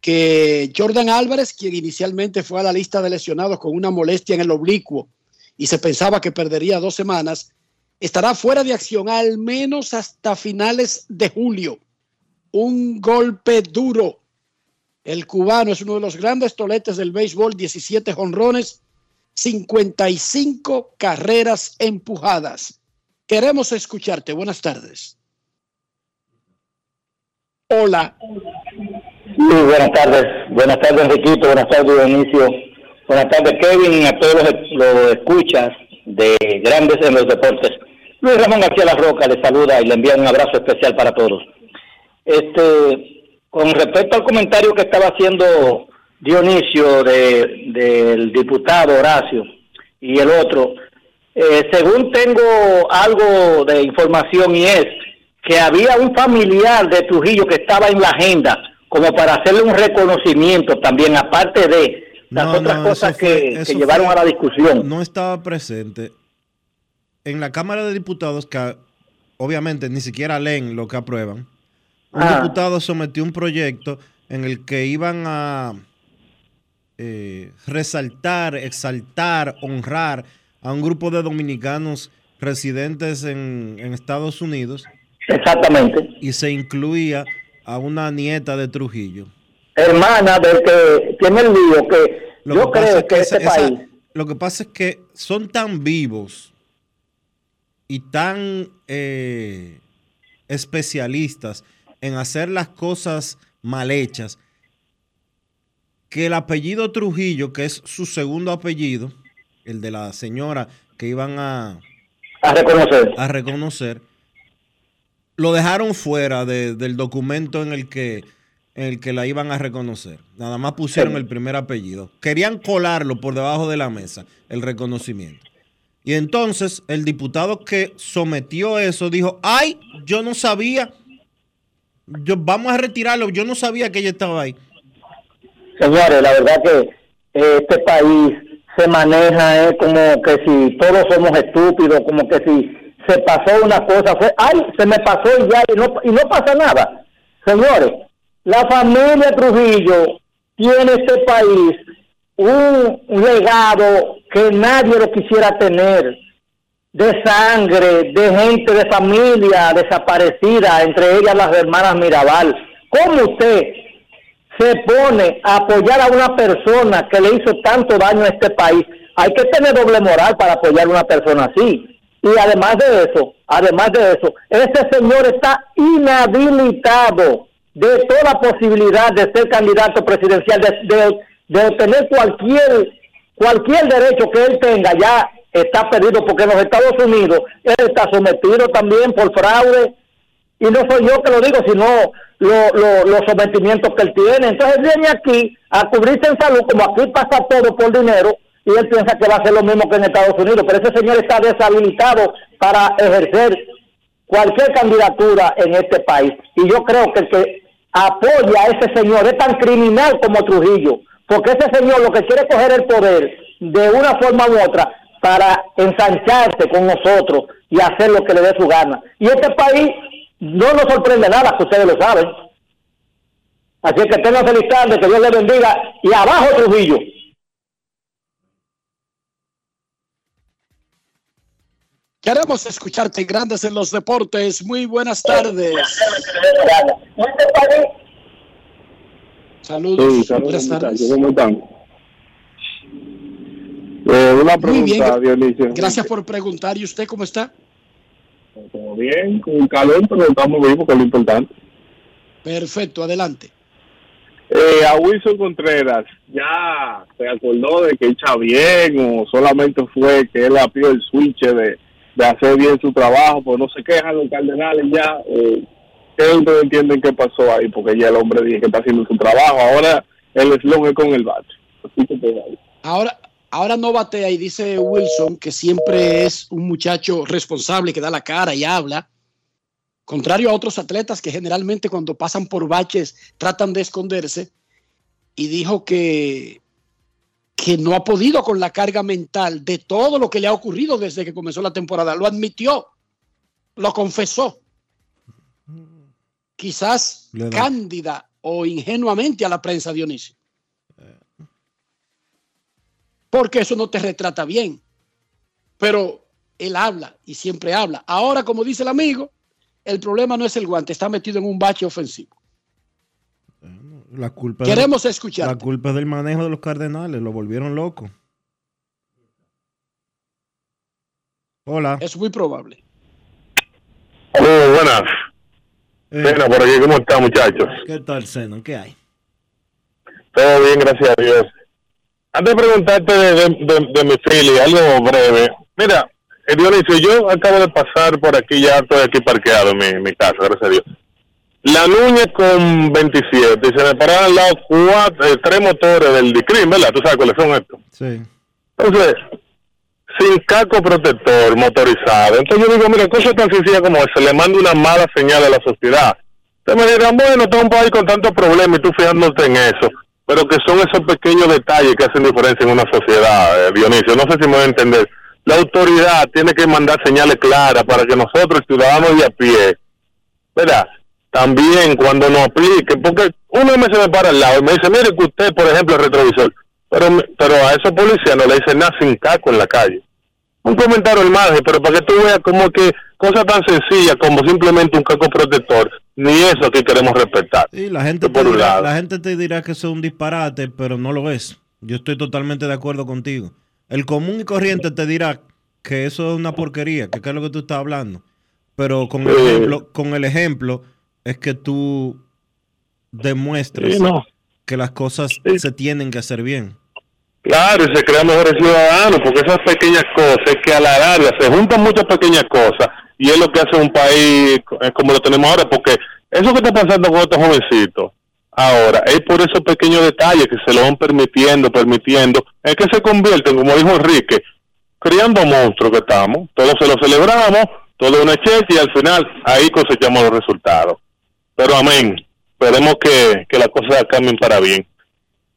que Jordan Álvarez, quien inicialmente fue a la lista de lesionados con una molestia en el oblicuo y se pensaba que perdería dos semanas, estará fuera de acción al menos hasta finales de julio. Un golpe duro. El cubano es uno de los grandes toletes del béisbol, 17 jonrones, 55 carreras empujadas. Queremos escucharte. Buenas tardes. Hola. Muy buenas tardes. Buenas tardes, Enriquito. Buenas tardes, Dionisio. Buenas tardes, Kevin, a todos los, los escuchas de Grandes en los Deportes. Luis Ramón García La Roca le saluda y le envía un abrazo especial para todos. Este, con respecto al comentario que estaba haciendo Dionisio de, del diputado Horacio y el otro, eh, según tengo algo de información y es que había un familiar de Trujillo que estaba en la agenda como para hacerle un reconocimiento también, aparte de las No, otras no, cosas fue- que, llevaron fue- a la discusión. No estaba presente. En la Cámara de Diputados, que obviamente ni siquiera leen lo que aprueban, un Ah. diputado sometió un proyecto en el que iban a eh, resaltar, exaltar, honrar a un grupo de dominicanos residentes en, en Estados Unidos. Exactamente. Y se incluía a una nieta de Trujillo. Hermana del que tiene el lío, que Lo yo que pasa creo es que esa- este esa- país... lo que pasa es que son tan vivos y tan eh, especialistas en hacer las cosas mal hechas que el apellido Trujillo, que es su segundo apellido, el de la señora que iban a, a reconocer, a reconocer lo dejaron fuera de- del documento en el que en el que la iban a reconocer. Nada más pusieron el primer apellido. Querían colarlo por debajo de la mesa, el reconocimiento. Y entonces el diputado que sometió eso dijo, ay, yo no sabía, yo, vamos a retirarlo, yo no sabía que ella estaba ahí. Señores, la verdad que eh, este país se maneja eh, como que si todos somos estúpidos, como que si se pasó una cosa, fue, ay, se me pasó y ya, y no, y no pasa nada. Señores, la familia Trujillo tiene este país un, legado que nadie lo quisiera tener, de sangre, de gente, de familia desaparecida, entre ellas las hermanas Mirabal. ¿Cómo usted se pone a apoyar a una persona que le hizo tanto daño a este país? Hay que tener doble moral para apoyar a una persona así. Y además de eso, además de eso, ese señor está inhabilitado de toda posibilidad de ser candidato presidencial, de, obtener cualquier, cualquier derecho que él tenga, ya está perdido porque en los Estados Unidos él está sometido también por fraude y no soy yo que lo digo, sino los sometimientos que él tiene. Entonces viene aquí a cubrirse en salud, como aquí pasa todo por dinero, y él piensa que va a ser lo mismo que en Estados Unidos, pero ese señor está deshabilitado para ejercer cualquier candidatura en este país. Y yo creo que el que apoya a ese señor es tan criminal como Trujillo, porque ese señor lo que quiere es coger el poder de una forma u otra para ensancharse con nosotros y hacer lo que le dé su gana. Y este país no nos sorprende nada, que ustedes lo saben. Así que tengan feliz tarde, que Dios le bendiga y abajo Trujillo. Queremos escucharte Grandes en los Deportes. Muy buenas tardes. Saludos. buenas tardes. ¿Cómo están? Eh, una pregunta, Dionisio. Gracias por preguntar. ¿Y usted cómo está? Todo bien, con calor, pero estamos vivos, que es lo importante. Perfecto, adelante. Eh, a Wilson Contreras, ¿ya se acordó de que echa bien o solamente fue que él apió el switch de de hacer bien su trabajo, pues no se quejan los cardenales ya. Eh, ¿Qué ustedes entienden qué pasó ahí? Porque ya el hombre dice que está haciendo su trabajo. Ahora el eslón es con el bate. Ahora, ahora no batea y dice Wilson que siempre es un muchacho responsable que da la cara y habla. Contrario a otros atletas que generalmente cuando pasan por baches tratan de esconderse. Y dijo que que no ha podido con la carga mental de todo lo que le ha ocurrido desde que comenzó la temporada. Lo admitió, lo confesó. Quizás cándida o ingenuamente a la prensa, Dionisio. Porque eso no te retrata bien. Pero él habla y siempre habla. Ahora, como dice el amigo, el problema no es el guante, está metido en un bache ofensivo. La culpa Queremos escuchar. La culpa del manejo de los Cardenales, lo volvieron loco. Hola. Es muy probable. Muy buenas. Eh. Sena, por aquí, ¿cómo está, muchachos? ¿Qué tal, Sena? ¿Qué hay? Todo bien, gracias a Dios. Antes de preguntarte de, de, mi fili, algo breve. Mira, eh, Dionisio, yo acabo de pasar por aquí, ya estoy aquí parqueado en mi, mi casa, gracias a Dios. La Núñez con 27. Y se me pararon al lado cuatro, eh, tres motores del DICRIM, ¿verdad? ¿Tú sabes cuáles son estos? Sí. Entonces, sin casco protector motorizado. Entonces yo digo, mira, cosa tan sencilla como esa, le mando una mala señal a la sociedad. Entonces me dirán, bueno, está un país con tantos problemas y tú fijándote en eso. Pero que son esos pequeños detalles que hacen diferencia en una sociedad, eh, Dionisio. No sé si me voy a entender. La autoridad tiene que mandar señales claras para que nosotros, ciudadanos de a pie, ¿verdad? también cuando no aplique, porque uno me se me para al lado y me dice, mire que usted, por ejemplo, el retrovisor, pero, pero a esos policías no le dicen nada sin caco en la calle. Un comentario al margen, pero para que tú veas como que cosas tan sencillas como simplemente un caco protector, ni eso que queremos respetar. Sí, la gente, te dirá, la gente te dirá que eso es un disparate, pero no lo es. Yo estoy totalmente de acuerdo contigo. El común y corriente te dirá que eso es una porquería, que, es lo que tú estás hablando. Pero con el ejemplo, con el ejemplo es que tú demuestres que las cosas se tienen que hacer bien. Claro, y se crean mejores ciudadanos, porque esas pequeñas cosas, es que a la larga se juntan muchas pequeñas cosas, y es lo que hace un país como lo tenemos ahora, porque eso que está pasando con estos jovencitos ahora, es por esos pequeños detalles que se lo van permitiendo, permitiendo, es que se convierten, como dijo Enrique, criando monstruos que estamos, todos se lo celebramos, todo una cheque y al final ahí cosechamos los resultados. Pero amén. Esperemos que, que las cosas cambien para bien.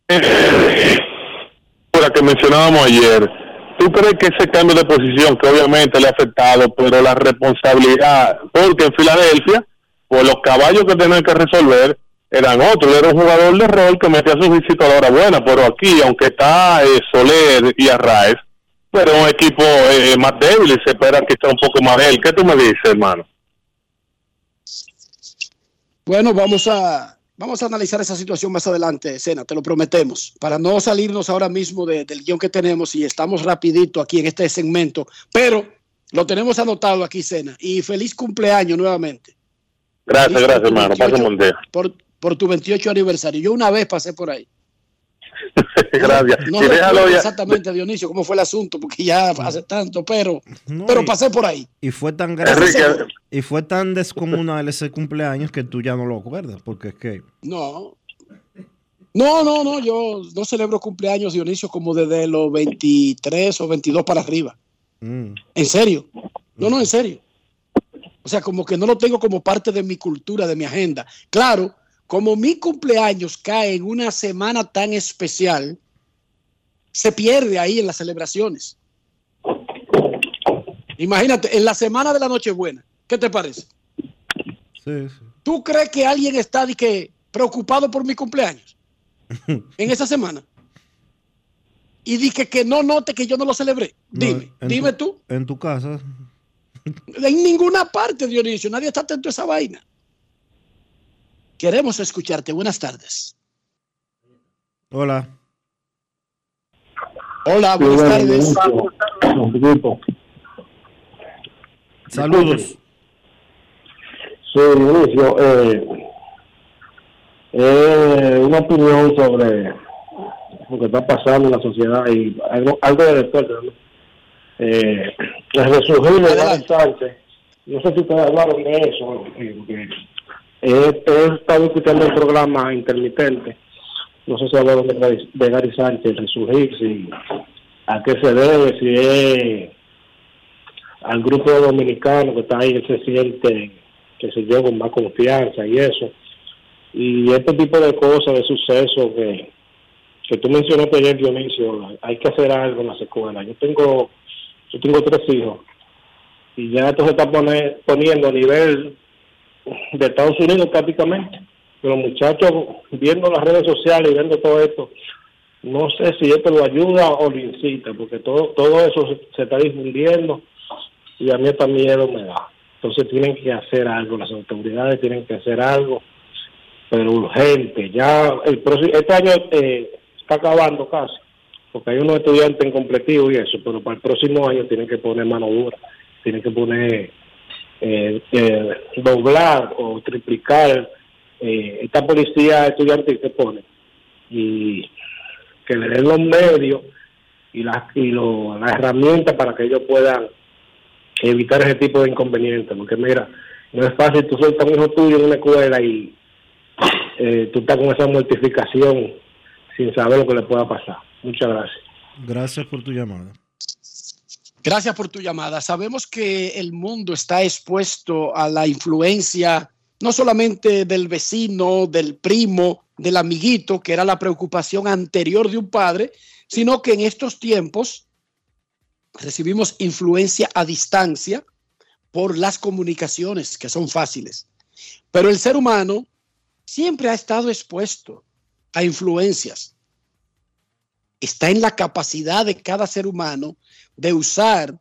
[LAUGHS] Por la que mencionábamos ayer, ¿tú crees que ese cambio de posición, que obviamente le ha afectado, pero la responsabilidad, porque en Filadelfia, por los caballos que tienen que resolver, eran otros, era un jugador de rol que metía sus visitas a la hora buena, pero aquí, aunque está eh, Soler y Arraez, pero un equipo eh, más débil y se espera que esté un poco más débil. ¿Qué tú me dices, hermano? Bueno, vamos a, vamos a analizar esa situación más adelante, Sena, te lo prometemos, para no salirnos ahora mismo de- del guion que tenemos y estamos rapidito aquí en este segmento, pero lo tenemos anotado aquí, Sena, y feliz cumpleaños nuevamente Gracias, gracias, hermano. 28. Pase un buen día. por, por tu 28 aniversario. Yo una vez pasé por ahí. [LAUGHS] gracias. No y recuerdo déjalo ya. exactamente, Dionisio, cómo fue el asunto, porque ya hace tanto, pero, pero y- pasé por ahí. Y fue tan grande y fue tan descomunal ese cumpleaños que tú ya no lo acuerdas, porque es que No. No, no, no, yo no celebro cumpleaños, Dionisio, como desde los 23 o 22 para arriba. mm, ¿En serio? No, no, en serio. O sea, como que no lo tengo como parte de mi cultura, de mi agenda. Claro, como mi cumpleaños cae en una semana tan especial, se pierde ahí en las celebraciones. Imagínate, en la semana de la Nochebuena, ¿qué te parece? sí, sí. ¿Tú crees que alguien está de que, preocupado por mi cumpleaños [LAUGHS] en esa semana? Y dije que no note que yo no lo celebré. Dime, dime tu- tú. En tu casa. En ninguna parte, Dionisio. Nadie está atento a esa vaina. Queremos escucharte. Buenas tardes. Hola. Hola, buenas tardes. Saludos. Sí, Dionisio, eh, eh, una opinión sobre lo que está pasando en la sociedad y algo, algo de deporte. ¿no? Eh, el resurgir de Sánchez, no sé si ustedes hablaron de eso, eh, porque he, he estado escuchando el programa intermitente, no sé si hablaron de, de Gary Sánchez, resurgir, si, a qué se debe, si es al grupo dominicano que está ahí, que se siente que se lleva con más confianza y eso. Y este tipo de cosas, de sucesos que, que tú mencionaste ayer, Dionisio, hay que hacer algo en las escuelas. Yo tengo, yo tengo tres hijos y ya esto se está poniendo a nivel de Estados Unidos prácticamente. Los muchachos viendo las redes sociales y viendo todo esto, no sé si esto lo ayuda o lo incita, porque todo, todo eso se, está difundiendo y a mí hasta miedo me da. Entonces tienen que hacer algo, las autoridades tienen que hacer algo, pero urgente. Ya el próximo, este año eh, está acabando casi, porque hay unos estudiantes en completivo y eso, pero para el próximo año tienen que poner mano dura, tienen que poner, eh, doblar o triplicar eh, esta policía estudiantil que pone y que le den los medios y las y lo, las herramientas para que ellos puedan evitar ese tipo de inconvenientes, porque mira, no es fácil tú sueltas un hijo tuyo en una escuela y eh, tú estás con esa mortificación sin saber lo que le pueda pasar. Muchas gracias. Gracias por tu llamada. Gracias por tu llamada. Sabemos que el mundo está expuesto a la influencia no solamente del vecino, del primo, del amiguito, que era la preocupación anterior de un padre, sino que en estos tiempos recibimos influencia a distancia por las comunicaciones, que son fáciles. Pero el ser humano siempre ha estado expuesto a influencias. Está en la capacidad de cada ser humano de usar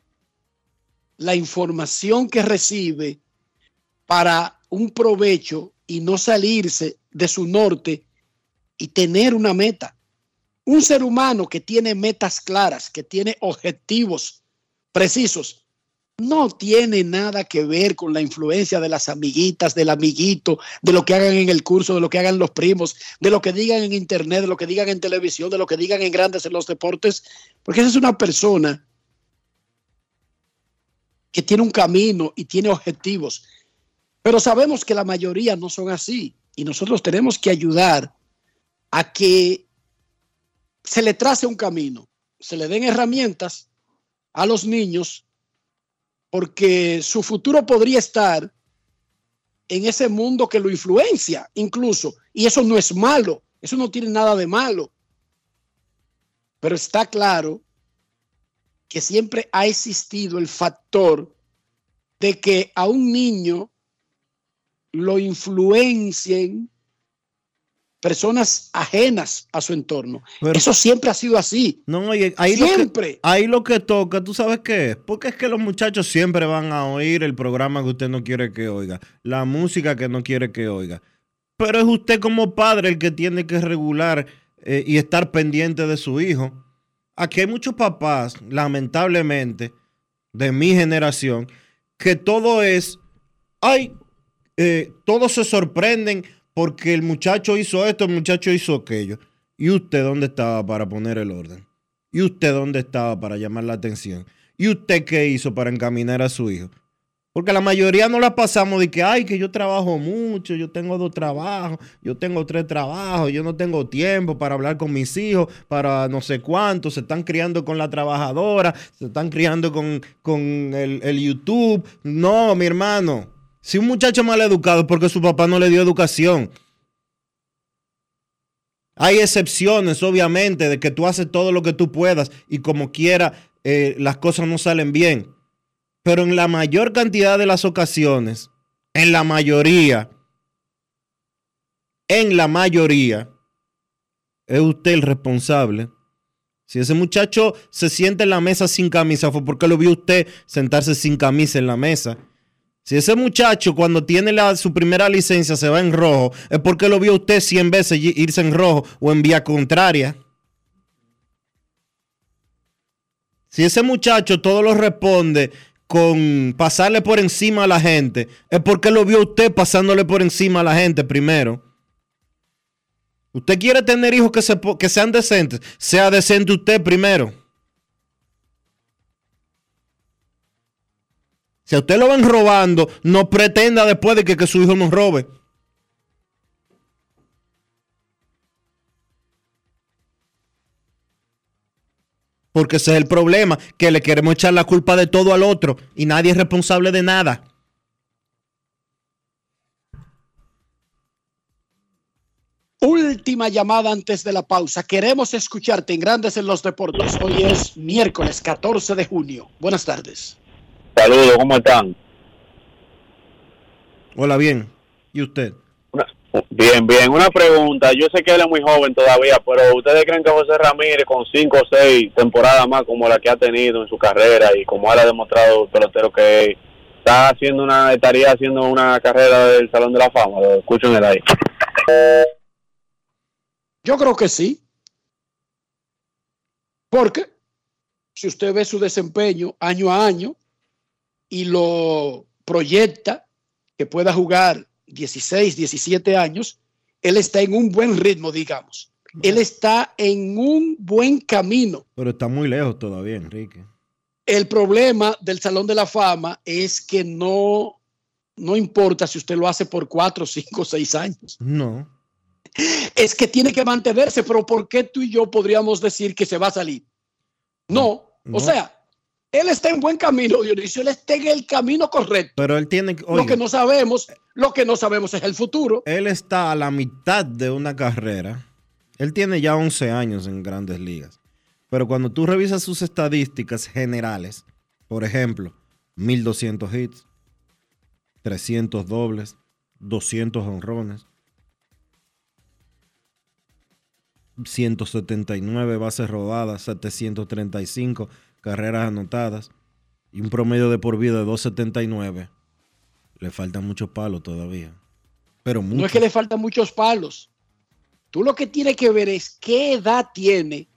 la información que recibe para un provecho y no salirse de su norte y tener una meta. Un ser humano que tiene metas claras, que tiene objetivos precisos, no tiene nada que ver con la influencia de las amiguitas, del amiguito, de lo que hagan en el curso, de lo que hagan los primos, de lo que digan en internet, de lo que digan en televisión, de lo que digan en grandes en los deportes, porque esa es una persona que tiene un camino y tiene objetivos. Pero sabemos que la mayoría no son así y nosotros tenemos que ayudar a que se le trace un camino, se le den herramientas a los niños porque su futuro podría estar en ese mundo que lo influencia incluso y eso no es malo, eso no tiene nada de malo. Pero está claro que siempre ha existido el factor de que a un niño lo influencien personas ajenas a su entorno. Pero- Eso siempre ha sido así. No, oye, ahí Lo Siempre. que, ahí lo que toca, ¿tú sabes qué es? Porque es que los muchachos siempre van a oír el programa que usted no quiere que oiga, la música que no quiere que oiga. Pero es usted como padre el que tiene que regular eh, y estar pendiente de su hijo. Aquí hay muchos papás, lamentablemente, de mi generación, que todo es, ay, eh, todos se sorprenden porque el muchacho hizo esto, el muchacho hizo aquello. ¿Y usted dónde estaba para poner el orden? ¿Y usted dónde estaba para llamar la atención? ¿Y usted qué hizo para encaminar a su hijo? Porque la mayoría no la pasamos de que, ay, que yo trabajo mucho, yo tengo dos trabajos, yo tengo tres trabajos, yo no tengo tiempo para hablar con mis hijos, para no sé cuánto, se están criando con la trabajadora, se están criando con, con el, el YouTube. No, mi hermano, si un muchacho mal educado es porque su papá no le dio educación. Hay excepciones, obviamente, de que tú haces todo lo que tú puedas y como quiera eh, las cosas no salen bien. Pero en la mayor cantidad de las ocasiones, en la mayoría, en la mayoría, es usted el responsable. Si ese muchacho se siente en la mesa sin camisa, fue porque lo vio usted sentarse sin camisa en la mesa. Si ese muchacho cuando tiene la- su primera licencia se va en rojo, es porque lo vio usted 100 veces irse en rojo o en vía contraria. Si ese muchacho todo lo responde con pasarle por encima a la gente, es porque lo vio usted pasándole por encima a la gente primero. Usted quiere tener hijos que, se que sean decentes, sea decente usted primero. Si a usted lo ven robando, no pretenda después de que, que su hijo nos robe. Porque ese es el problema, que le queremos echar la culpa de todo al otro y nadie es responsable de nada. Última llamada antes de la pausa. Queremos escucharte en Grandes en los Deportes. Hoy es miércoles 14 de junio. Buenas tardes. Saludos, ¿cómo están? Hola, bien. ¿Y usted? Bien, bien. Una pregunta. Yo sé que él es muy joven todavía, pero ¿ustedes creen que José Ramírez, con cinco o seis temporadas más como la que ha tenido en su carrera y como él ha demostrado el pelotero que es, está haciendo una, estaría haciendo una carrera del Salón de la Fama? Lo escucho en el aire. Yo creo que sí. Porque si usted ve su desempeño año a año y lo proyecta que pueda jugar 16, 17 años, él está en un buen ritmo, digamos. Él está en un buen camino. Pero está muy lejos todavía, Enrique. El problema del Salón de la Fama es que no, no importa si usted lo hace por 4, 5, 6 años. No. Es que tiene que mantenerse, pero ¿por qué tú y yo podríamos decir que se va a salir? No, No. o sea, él está en buen camino, Dionisio, él está en el camino correcto. Pero él tiene lo que no sabemos, lo que no sabemos es el futuro. Él está a la mitad de una carrera. Él tiene ya 11 años en grandes ligas. Pero cuando tú revisas sus estadísticas generales, por ejemplo, 1200 hits, 300 dobles, 200 honrones, 179 bases robadas, 735 carreras anotadas y un promedio de por vida de 279. Le faltan muchos palos todavía. Pero muchos. No es que le faltan muchos palos. Tú lo que tienes que ver es qué edad tiene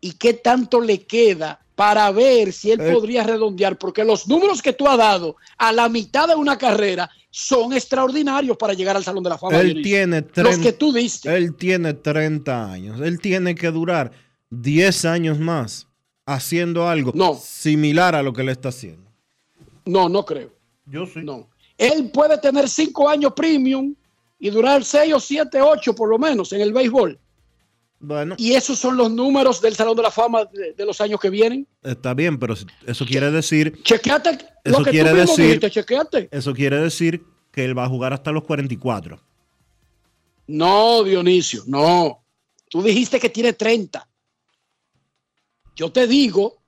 y qué tanto le queda para ver si él Eh. podría redondear, porque los números que tú has dado a la mitad de una carrera son extraordinarios para llegar al Salón de la Fama. Él Dionisio. tiene, los 30, que tú diste. él tiene 30 años. Él tiene que durar 10 años más haciendo algo similar a lo que él está haciendo. No, no creo. Yo sí. No. Él puede tener cinco años premium y durar seis o siete, ocho por lo menos en el béisbol. Bueno, Y esos son los números del Salón de la Fama de, de los años que vienen. está bien, pero eso quiere decir, Chequeate Eso lo que quiere tú mismo decir- dijiste, chequeate. eso quiere decir que él va a jugar hasta los 44. No, Dionisio, no. Tú dijiste que tiene 30. Yo te digo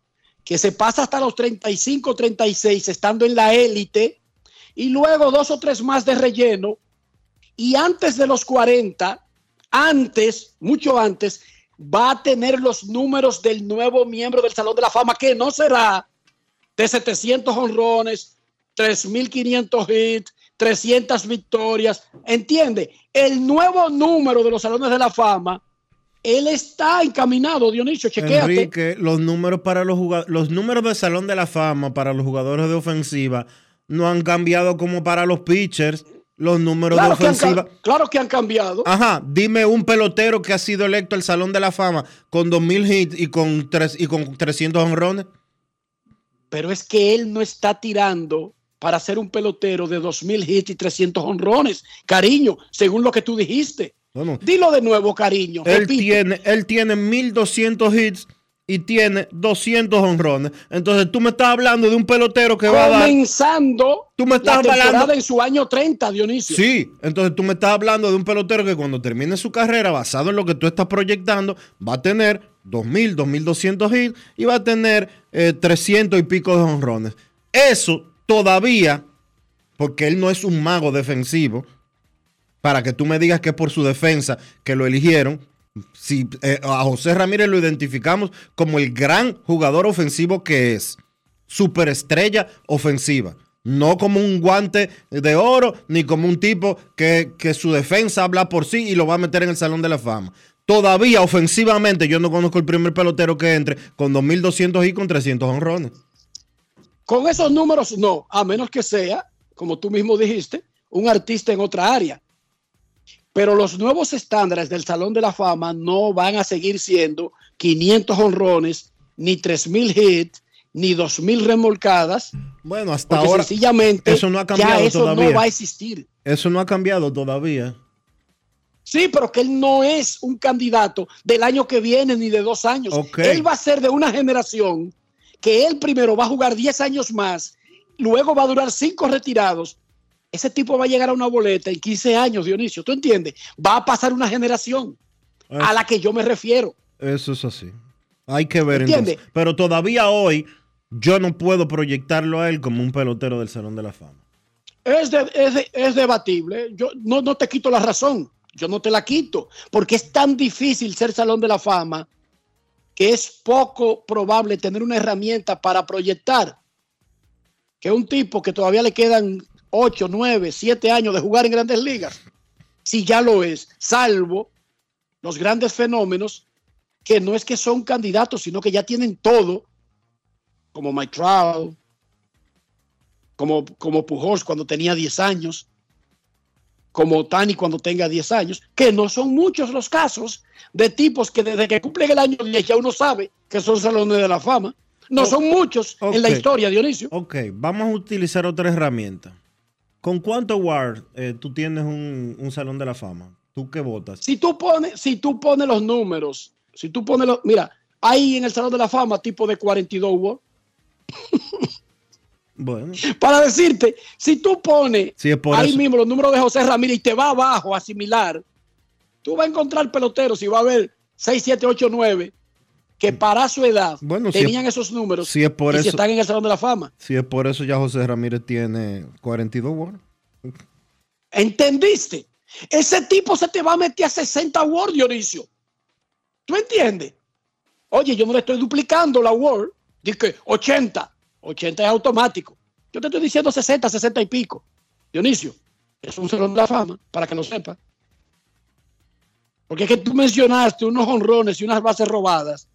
que se pasa hasta los 35, 36 estando en la élite y luego dos o tres más de relleno y antes de los 40 antes, mucho antes, va a tener los números del nuevo miembro del Salón de la Fama, que no será de 700 honrones, 3.500 hits, 300 victorias. ¿Entiende? El nuevo número de los Salones de la Fama, él está encaminado, Dionisio, chequéate. Enrique, los números para los jugadores, los números del Salón de la Fama para los jugadores de ofensiva no han cambiado como para los pitchers. Los números Claro de que, han, ofensiva. claro que han cambiado. Ajá, dime un pelotero que ha sido electo al Salón de la Fama con 2000 hits y con, tres, y con 300 honrones. Pero es que él no está tirando para ser un pelotero de 2.000 hits y 300 honrones. Cariño, según lo que tú dijiste. Bueno, Dilo de nuevo, cariño. él tiene, él tiene 1200 hits y tiene 200 honrones. Entonces tú me estás hablando de un pelotero que va a dar. Comenzando Tú me estás la temporada hablando- en su año 30, Dionisio. Sí, entonces tú me estás hablando de un pelotero que cuando termine su carrera, basado en lo que tú estás proyectando, va a tener 2.000, 2.200 hits y va a tener eh, 300 y pico de honrones. Eso todavía, porque él no es un mago defensivo, para que tú me digas que por su defensa que lo eligieron. Si eh, a José Ramírez lo identificamos como el gran jugador ofensivo que es, superestrella ofensiva. No como un guante de oro, ni como un tipo que, que su defensa habla por sí y lo va a meter en el Salón de la Fama. Todavía ofensivamente yo no conozco el primer pelotero que entre con 2.200 y con 300 honrones. Con esos números no, a menos que sea, como tú mismo dijiste, un artista en otra área. Pero los nuevos estándares del Salón de la Fama no van a seguir siendo 500 honrones, ni 3.000 hits, ni 2.000 remolcadas. Bueno, hasta ahora sencillamente eso no ha cambiado ya eso todavía. no va a existir. Eso no ha cambiado todavía. Sí, pero que él no es un candidato del año que viene ni de dos años. Él va a ser de una generación que él primero va a jugar 10 años más, luego va a durar 5 retirados. Ese tipo va a llegar a una boleta en 15 años, Dionisio. ¿Tú entiendes? Va a pasar una generación a la que yo me refiero. Eso es así. Hay que ver entonces. Pero todavía hoy yo no puedo proyectarlo a él como un pelotero del Salón de la Fama. Es, de- es de- es debatible. Yo no, no te quito la razón. Yo no te la quito. Porque es tan difícil ser Salón de la Fama que es poco probable tener una herramienta para proyectar que un tipo que todavía le quedan 8, 9, 7 años de jugar en grandes ligas, si ya lo es, salvo los grandes fenómenos que no es que son candidatos, sino que ya tienen todo, como Mike Trout, como, como Pujols cuando tenía 10 años, como Tani cuando tenga 10 años, que no son muchos los casos de tipos que desde que cumplen el año 10 ya uno sabe que son salones de la fama. No son muchos en la historia, Dionisio. Ok, vamos a utilizar otra herramienta. ¿Con cuánto WAR eh, tú tienes un, un Salón de la Fama? ¿Tú qué votas? Si tú pones, si tú pones los números, si tú pones los, mira, hay en el Salón de la Fama tipo de 42 World. [LAUGHS] Bueno, Para decirte, si tú pones Sí, ahí eso. mismo los números de José Ramírez y te va abajo a asimilar, tú vas a encontrar peloteros y va a haber 6, 7, 8, 9 que para su edad Bueno, si tenían es- esos números si es por y si eso- están en el Salón de la Fama. si es por eso ya José Ramírez tiene 42 WAR. ¿Entendiste? Ese tipo se te va a meter a 60 Word, Dionisio. ¿Tú entiendes? Oye, yo no le estoy duplicando la Word. Dice 80. 80 es automático. Yo te estoy diciendo 60, 60 y pico. Dionisio, es un salón de la fama, para que lo sepa. Porque es que tú mencionaste unos honrones y unas bases robadas.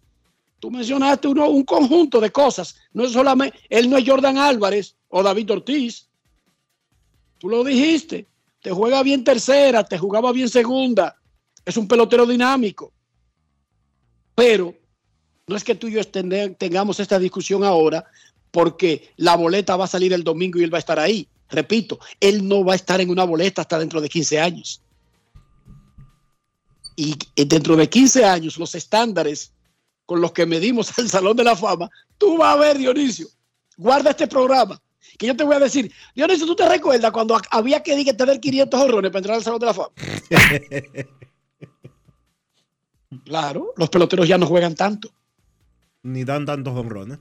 Tú mencionaste uno, un conjunto de cosas. No es solamente, él no es Jordan Álvarez o David Ortiz. Tú lo dijiste. Te juega bien tercera, te jugaba bien segunda. Es un pelotero dinámico. Pero no es que tú y yo tengamos esta discusión ahora porque la boleta va a salir el domingo y él va a estar ahí. Repito, él no va a estar en una boleta hasta dentro de 15 años. Y eh, dentro de 15 años, los estándares con los que medimos [LAUGHS] el Salón de la Fama, tú vas a ver, Dionisio, guarda este programa, que yo te voy a decir, Dionisio, ¿tú te recuerdas cuando ha- había que tener 500 horrones para entrar al Salón de la Fama? [LAUGHS] Claro, los peloteros ya no juegan tanto. Ni dan tantos honrones.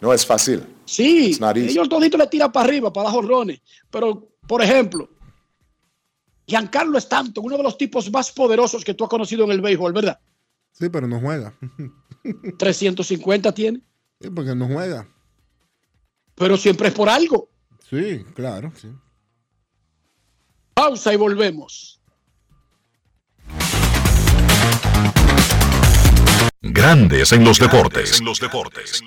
No es fácil. Sí, ellos toditos le tiran para arriba, para dar honrones. Pero, por ejemplo, Giancarlo Stanton, uno de los tipos más poderosos que tú has conocido en el béisbol, ¿verdad? Sí, pero no juega. 350 tiene. Sí, porque no juega. Pero siempre es por algo. Sí, claro, sí. Pausa y volvemos. Grandes en los deportes. En los deportes. En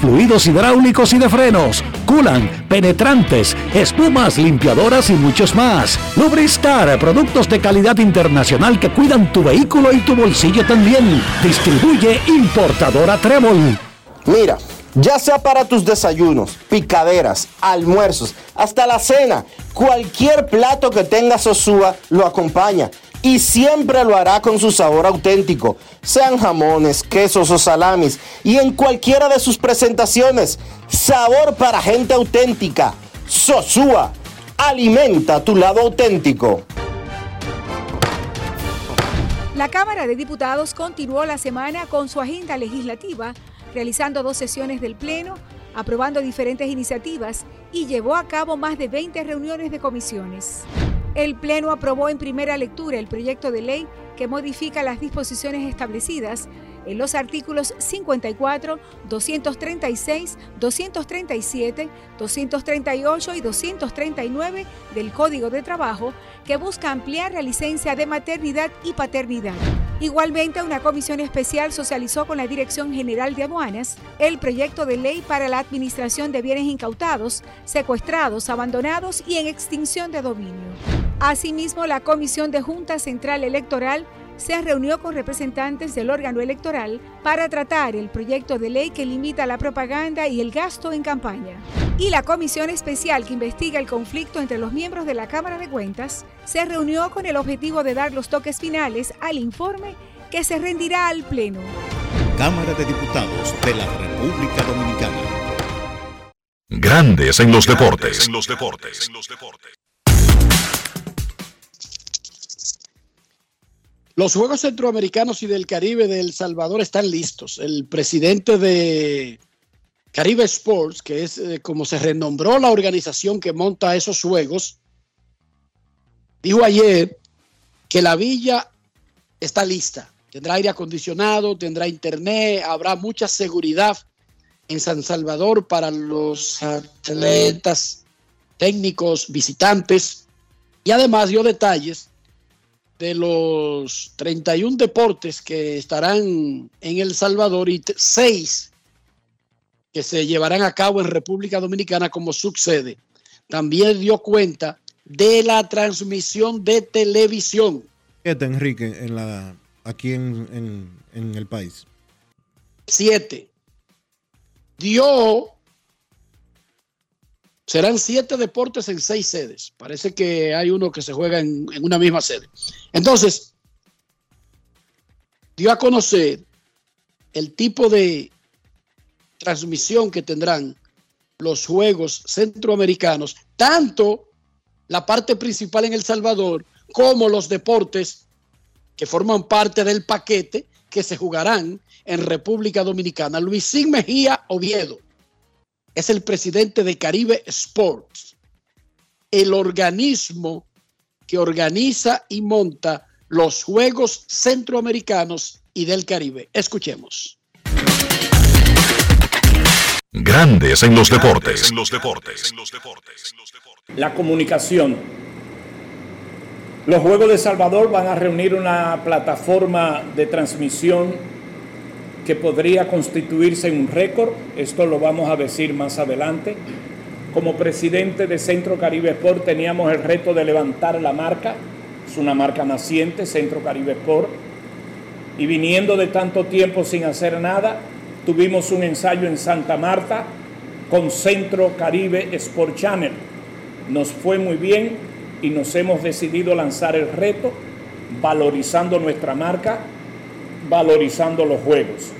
fluidos hidráulicos y de frenos, culan, penetrantes, espumas, limpiadoras y muchos más. Lubristar, productos de calidad internacional que cuidan tu vehículo y tu bolsillo también. Distribuye importadora Trébol. Mira, ya sea para tus desayunos, picaderas, almuerzos, hasta la cena, cualquier plato que tenga Sosúa lo acompaña y siempre lo hará con su sabor auténtico, sean jamones, quesos o salamis, y en cualquiera de sus presentaciones. Sabor para gente auténtica. Sosúa, alimenta tu lado auténtico. La Cámara de Diputados continuó la semana con su agenda legislativa, realizando dos sesiones del Pleno, aprobando diferentes iniciativas y llevó a cabo más de 20 reuniones de comisiones. El Pleno aprobó en primera lectura el proyecto de ley que modifica las disposiciones establecidas en los artículos 54, 236, 237, 238 y 239 del Código de Trabajo que busca ampliar la licencia de maternidad y paternidad. Igualmente, una comisión especial socializó con la Dirección General de Aduanas el proyecto de ley para la administración de bienes incautados, secuestrados, abandonados y en extinción de dominio. Asimismo, la Comisión de Junta Central Electoral se reunió con representantes del órgano electoral para tratar el proyecto de ley que limita la propaganda y el gasto en campaña. Y la comisión especial que investiga el conflicto entre los miembros de la Cámara de Cuentas se reunió con el objetivo de dar los toques finales al informe que se rendirá al Pleno. Cámara de Diputados de la República Dominicana. Grandes en los deportes. En los deportes. Los Juegos Centroamericanos y del Caribe de El Salvador están listos. El presidente de Caribe Sports, que es eh, como se renombró la organización que monta esos Juegos, dijo ayer que la villa está lista. Tendrá aire acondicionado, tendrá internet, habrá mucha seguridad en San Salvador para los atletas, técnicos, visitantes. Y además dio detalles de los 31 deportes que estarán en El Salvador y seis que se llevarán a cabo en República Dominicana como subsede. También dio cuenta de la transmisión de televisión. Siete, Enrique, en la, aquí en, en, en el país. Siete. Dio Serán siete deportes en seis sedes. Parece que hay uno que se juega en, una misma sede. Entonces, dio a conocer el tipo de transmisión que tendrán los Juegos Centroamericanos, tanto la parte principal en El Salvador como los deportes que forman parte del paquete que se jugarán en República Dominicana. Luisín Mejía Oviedo es el presidente de Caribe Sports, el organismo que organiza y monta los Juegos Centroamericanos y del Caribe. Escuchemos. Grandes en los deportes. En los deportes. La comunicación. Los Juegos de Salvador van a reunir una plataforma de transmisión que podría constituirse en un récord. Esto lo vamos a decir más adelante. Como presidente de Centro Caribe Sport teníamos el reto de levantar la marca. Es una marca naciente, Centro Caribe Sport. Y viniendo de tanto tiempo sin hacer nada, tuvimos un ensayo en Santa Marta con Centro Caribe Sport Channel. Nos fue muy bien y nos hemos decidido lanzar el reto valorizando nuestra marca, valorizando los juegos.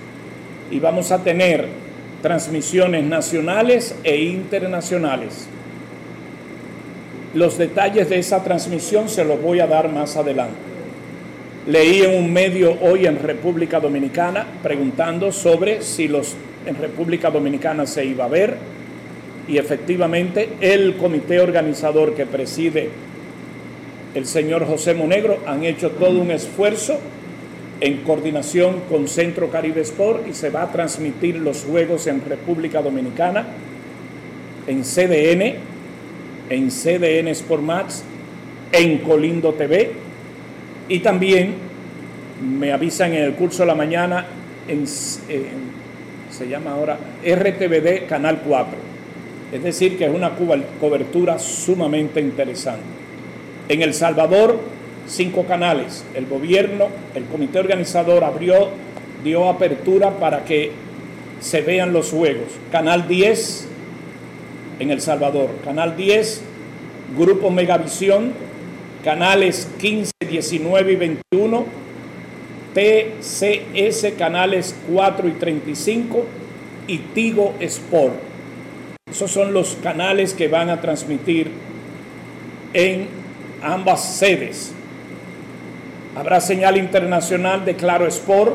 Y vamos a tener transmisiones nacionales e internacionales. Los detalles de esa transmisión se los voy a dar más adelante. Leí en un medio hoy en República Dominicana preguntando sobre si los en República Dominicana se iba a ver y efectivamente el comité organizador que preside el señor José Monegro han hecho todo un esfuerzo en coordinación con Centro Caribe Sport y se va a transmitir los juegos en República Dominicana en CDN, en CDN Sport Max, en Colindo TV y también me avisan en el curso de la mañana, en, se llama ahora RTVD Canal 4. Es decir, que es una cobertura sumamente interesante. En El Salvador, cinco canales. El gobierno, el comité organizador abrió, dio apertura para que se vean los juegos. Canal 10 en El Salvador. Canal 10, Grupo Megavisión, canales 15, 19 y 21, TCS canales 4 y 35 y Tigo Sport. Esos son los canales que van a transmitir en ambas sedes. Habrá señal internacional de Claro Sport,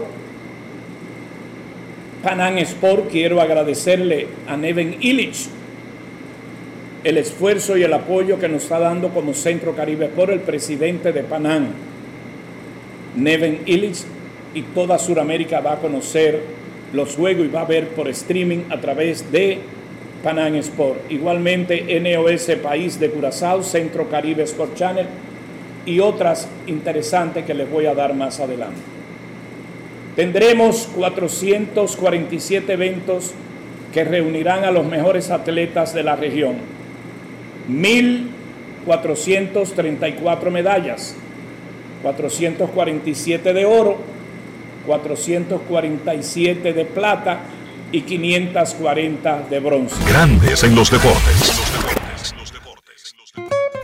Panam Sport. Quiero agradecerle a Neven Illich el esfuerzo y el apoyo que nos está dando como Centro Caribe por el presidente de Panam, Neven Illich, y toda Sudamérica va a conocer los juegos y va a ver por streaming a través de Panam Sport. Igualmente NOS País de Curazao, Centro Caribe Sport Channel y otras interesantes que les voy a dar más adelante. Tendremos 447 eventos que reunirán a los mejores atletas de la región 1.434 medallas, 447 de oro, 447 de plata y 540 de bronce. Grandes en los deportes.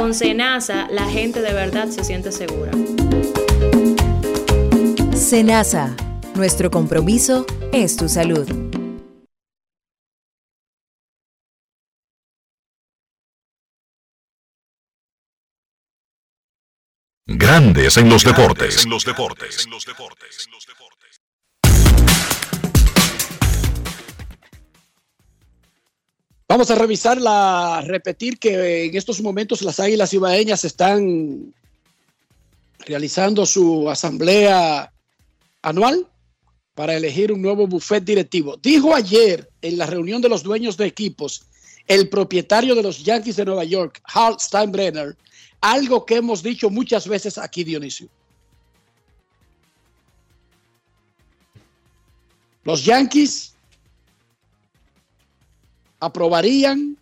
Con Senasa, la gente de verdad se siente segura. Senasa, nuestro compromiso es tu salud. Grandes en los deportes. En los deportes. Vamos a revisar la, repetir que en estos momentos las Águilas Ibaeñas están realizando su asamblea anual para elegir un nuevo buffet directivo. Dijo ayer en la reunión de los dueños de equipos el propietario de los Yankees de Nueva York, Hal Steinbrenner, algo que hemos dicho muchas veces aquí, Dionisio. Los Yankees aprobarían,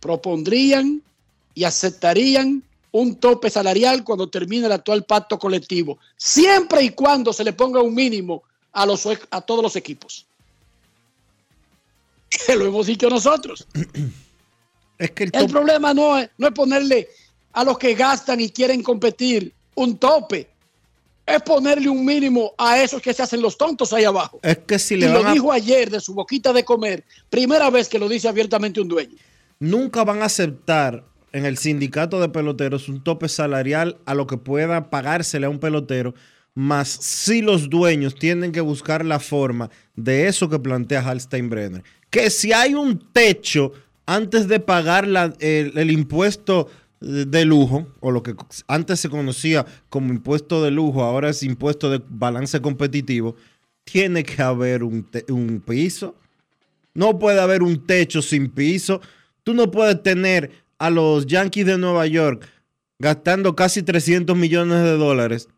propondrían y aceptarían un tope salarial cuando termine el actual pacto colectivo, siempre y cuando se le ponga un mínimo a, los, a todos los equipos. [LAUGHS] Que lo hemos dicho nosotros. [CLEARS THROAT] Es que el, el problema no es, no es ponerle a los que gastan y quieren competir un tope. Es ponerle un mínimo a esos que se hacen los tontos ahí abajo. Es que si le y van lo a- dijo ayer de su boquita de comer, primera vez que lo dice abiertamente un dueño. nunca van a aceptar en el sindicato de peloteros un tope salarial a lo que pueda pagársele a un pelotero, más si los dueños tienen que buscar la forma de eso que plantea Hal Steinbrenner. Que si hay un techo antes de pagar la- el, el impuesto de lujo, o lo que antes se conocía como impuesto de lujo, ahora es impuesto de balance competitivo, tiene que haber un, un piso. No puede haber un techo sin piso. Tú no puedes tener a los Yankees de Nueva York gastando casi 300 millones de dólares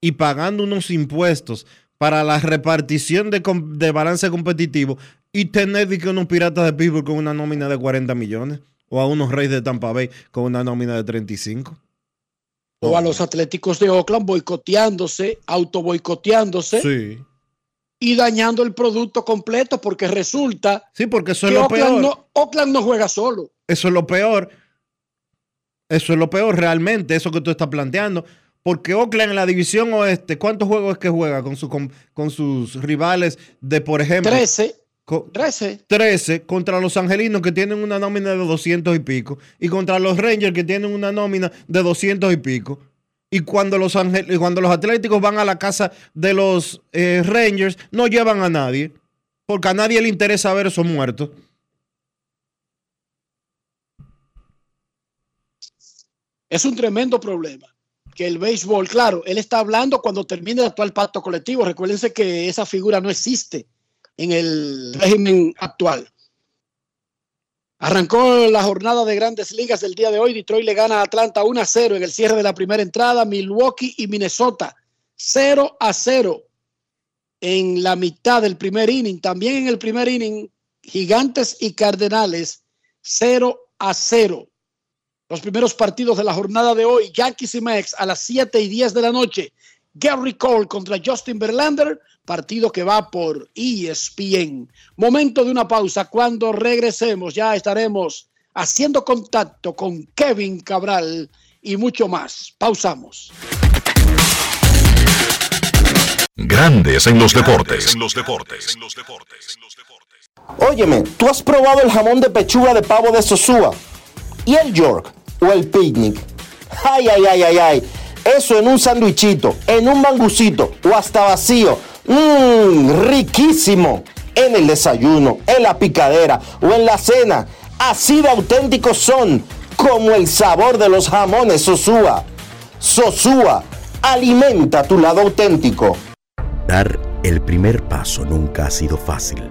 y pagando unos impuestos para la repartición de, de balance competitivo y tener que unos piratas de Pittsburgh con una nómina de 40 millones o a unos Reyes de Tampa Bay con una nómina de 35. O a los Atléticos de Oakland boicoteándose, auto boicoteándose Sí. y dañando el producto completo porque resulta Sí, porque eso es que lo Oakland peor. no, Oakland no juega solo. Eso es lo peor. Eso es lo peor realmente, eso que tú estás planteando. Porque Oakland en la división oeste, ¿cuántos juegos es que juega con, su, con, con sus rivales de, por ejemplo? 13. Co- 13. 13 contra los angelinos que tienen una nómina de 200 y pico. Y contra los Rangers que tienen una nómina de 200 y pico. Y cuando los, angel- y cuando los atléticos van a la casa de los eh, Rangers, no llevan a nadie. Porque a nadie le interesa ver esos muertos. Es un tremendo problema. Que el béisbol, claro, él está hablando cuando termine el actual pacto colectivo. Recuérdense que esa figura no existe en el régimen actual. Arrancó la jornada de grandes ligas del día de hoy. Detroit le gana a Atlanta 1 a 0 en el cierre de la primera entrada. Milwaukee y Minnesota 0 a 0 en la mitad del primer inning. También en el primer inning, Gigantes y Cardenales 0 a 0 los primeros partidos de la jornada de hoy, Yankees y Mex a las 7 y 10 de la noche. Gary Cole contra Justin Verlander, partido que va por ESPN. Momento de una pausa. Cuando regresemos ya estaremos haciendo contacto con Kevin Cabral y mucho más. Pausamos. Grandes en los deportes. En los deportes. Óyeme, ¿tú has probado el jamón de pechuga de pavo de Sosúa? ¿Y el York? ¿O el picnic? Ay, ay, ay, ay, ay. Eso en un sandwichito, en un mangucito o hasta vacío. Mmm, riquísimo. En el desayuno, en la picadera o en la cena. Así de auténticos son, como el sabor de los jamones Sosúa. Sosúa, alimenta tu lado auténtico. Dar el primer paso nunca ha sido fácil,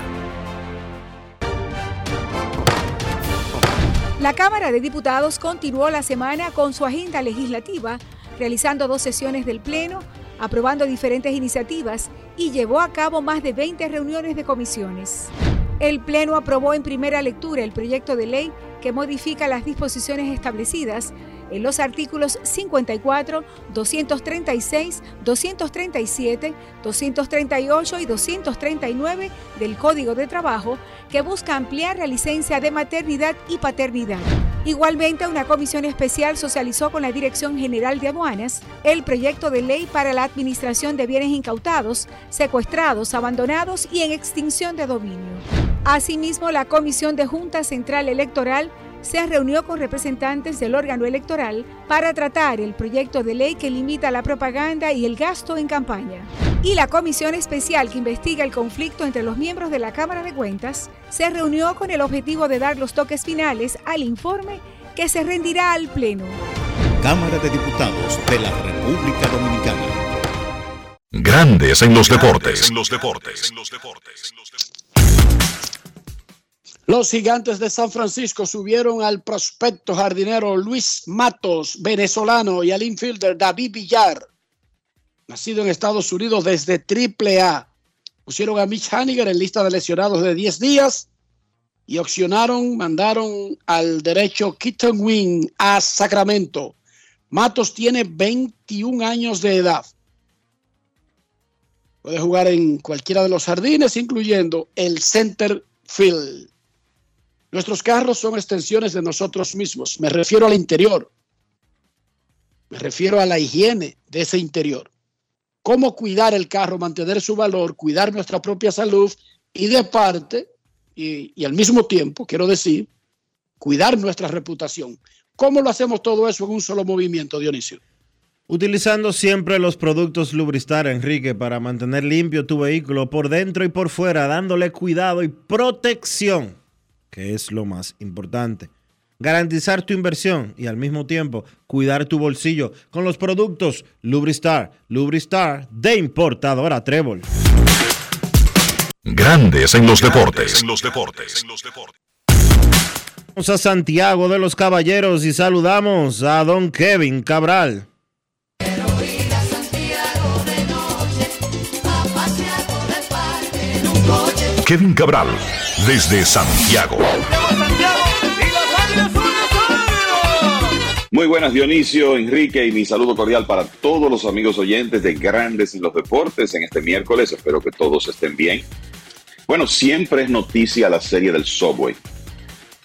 La Cámara de Diputados continuó la semana con su agenda legislativa, realizando dos sesiones del Pleno, aprobando diferentes iniciativas y llevó a cabo más de 20 reuniones de comisiones. El Pleno aprobó en primera lectura el proyecto de ley que modifica las disposiciones establecidas en los artículos 54, 236, 237, 238 y 239 del Código de Trabajo que busca ampliar la licencia de maternidad y paternidad. Igualmente, una comisión especial socializó con la Dirección General de Aduanas el proyecto de ley para la administración de bienes incautados, secuestrados, abandonados y en extinción de dominio. Asimismo, la Comisión de Junta Central Electoral se reunió con representantes del órgano electoral para tratar el proyecto de ley que limita la propaganda y el gasto en campaña. Y la comisión especial que investiga el conflicto entre los miembros de la Cámara de Cuentas se reunió con el objetivo de dar los toques finales al informe que se rendirá al Pleno. Cámara de Diputados de la República Dominicana. Grandes en los deportes. En los deportes. Los gigantes de San Francisco subieron al prospecto jardinero Luis Matos, venezolano, y al infielder David Villar, nacido en Estados Unidos desde AAA. Pusieron a Mitch Haniger en lista de lesionados de 10 días y opcionaron, mandaron al derecho Keaton Wing a Sacramento. Matos tiene 21 años de edad. Puede jugar en cualquiera de los jardines, incluyendo el center field. Nuestros carros son extensiones de nosotros mismos. Me refiero al interior. Me refiero a la higiene de ese interior. Cómo cuidar el carro, mantener su valor, cuidar nuestra propia salud y de parte, y, al mismo tiempo, quiero decir, cuidar nuestra reputación. ¿Cómo lo hacemos todo eso en un solo movimiento, Dionisio? Utilizando siempre los productos Lubristar, Enrique, para mantener limpio tu vehículo por dentro y por fuera, dándole cuidado y protección que es lo más importante. Garantizar tu inversión y al mismo tiempo cuidar tu bolsillo con los productos Lubristar. Lubristar de importadora Trébol. Grandes en los deportes. En los deportes. Vamos a Santiago de los Caballeros y saludamos a don Kevin Cabral. Kevin Cabral, desde Santiago. Muy buenas Dionisio, Enrique y mi saludo cordial para todos los amigos oyentes de Grandes en los Deportes en este miércoles. Espero que todos estén bien. Bueno, siempre es noticia la serie del Subway.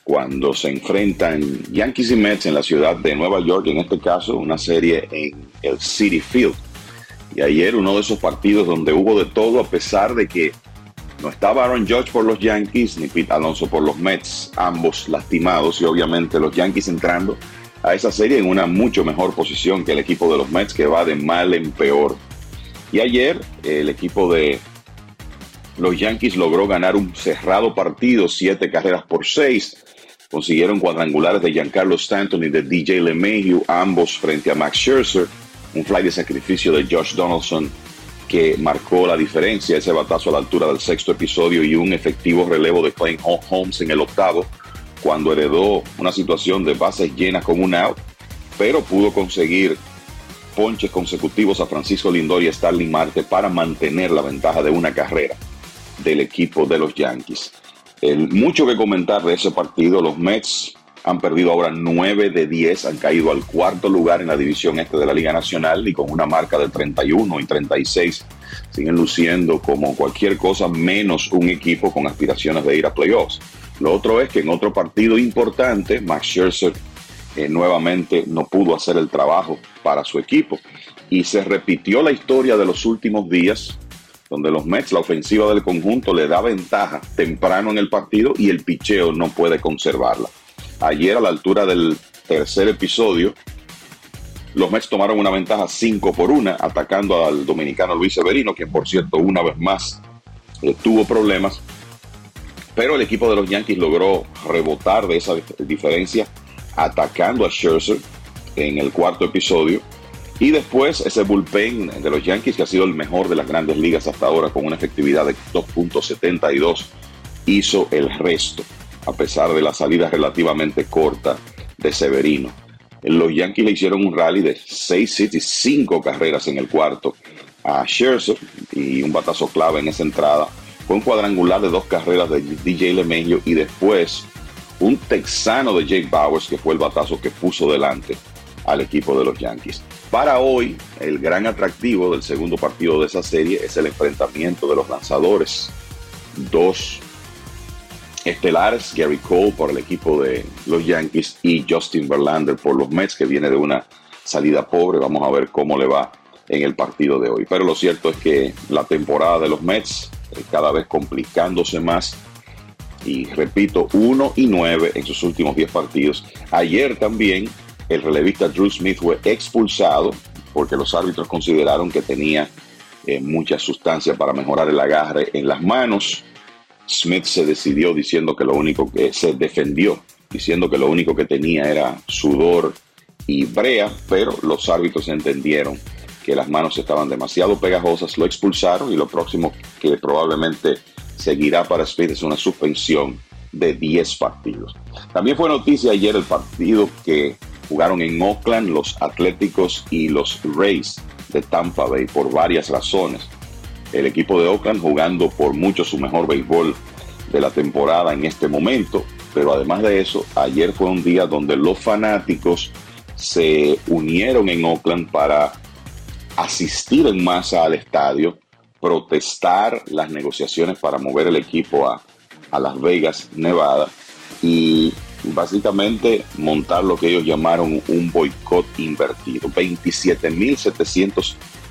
Cuando se enfrentan Yankees y Mets en la ciudad de Nueva York, en este caso una serie en el City Field. Y ayer uno de esos partidos donde hubo de todo a pesar de que no estaba Aaron Judge por los Yankees ni Pete Alonso por los Mets, ambos lastimados y obviamente los Yankees entrando a esa serie en una mucho mejor posición que el equipo de los Mets que va de mal en peor. Y ayer el equipo de los Yankees logró ganar un cerrado partido, siete carreras por seis. Consiguieron cuadrangulares de Giancarlo Stanton y de DJ LeMahieu, ambos frente a Max Scherzer. Un fly de sacrificio de Josh Donaldson que marcó la diferencia, ese batazo a la altura del sexto episodio y un efectivo relevo de Clay Holmes en el octavo, cuando heredó una situación de bases llenas con un out, pero pudo conseguir ponches consecutivos a Francisco Lindor y Starling Marte para mantener la ventaja de una carrera del equipo de los Yankees. Mucho que comentar de ese partido, los Mets han perdido ahora 9 de 10, han caído al cuarto lugar en la división este de la Liga Nacional y con una marca de 31 y 36 siguen luciendo como cualquier cosa menos un equipo con aspiraciones de ir a playoffs. Lo otro es que en otro partido importante, Max Scherzer eh, nuevamente no pudo hacer el trabajo para su equipo y se repitió la historia de los últimos días donde los Mets, la ofensiva del conjunto, le da ventaja temprano en el partido y el picheo no puede conservarla. Ayer a la altura del tercer episodio, los Mets tomaron una ventaja 5 por 1, atacando al dominicano Luis Severino, quien por cierto una vez más eh, tuvo problemas. Pero el equipo de los Yankees logró rebotar de esa diferencia atacando a Scherzer en el cuarto episodio. Y después ese bullpen de los Yankees, que ha sido el mejor de las grandes ligas hasta ahora, con una efectividad de 2.72, hizo el resto a pesar de la salida relativamente corta de Severino. Los Yankees le hicieron un rally de 6 y 5 carreras en el cuarto a Scherzer y un batazo clave en esa entrada. Fue un cuadrangular de dos carreras de DJ LeMahieu y después un texano de Jake Bowers que fue el batazo que puso delante al equipo de los Yankees. Para hoy, el gran atractivo del segundo partido de esa serie es el enfrentamiento de los lanzadores. Dos estelares, Gary Cole por el equipo de los Yankees y Justin Verlander por los Mets, que viene de una salida pobre. Vamos a ver cómo le va en el partido de hoy. Pero lo cierto es que la temporada de los Mets eh, cada vez complicándose más. Y repito, 1 y 9 en sus últimos 10 partidos. Ayer también el relevista Drew Smith fue expulsado porque los árbitros consideraron que tenía eh, mucha sustancia para mejorar el agarre en las manos. Smith se decidió diciendo que lo único que se defendió, diciendo que lo único que tenía era sudor y brea, pero los árbitros entendieron que las manos estaban demasiado pegajosas, lo expulsaron y lo próximo que probablemente seguirá para Speed es una suspensión de 10 partidos. También fue noticia ayer el partido que jugaron en Oakland los Atléticos y los Rays de Tampa Bay por varias razones. El equipo de Oakland jugando por mucho su mejor béisbol de la temporada en este momento, pero además de eso, ayer fue un día donde los fanáticos se unieron en Oakland para asistir en masa al estadio, protestar las negociaciones para mover el equipo a, a Las Vegas, Nevada, y básicamente montar lo que ellos llamaron un boicot invertido.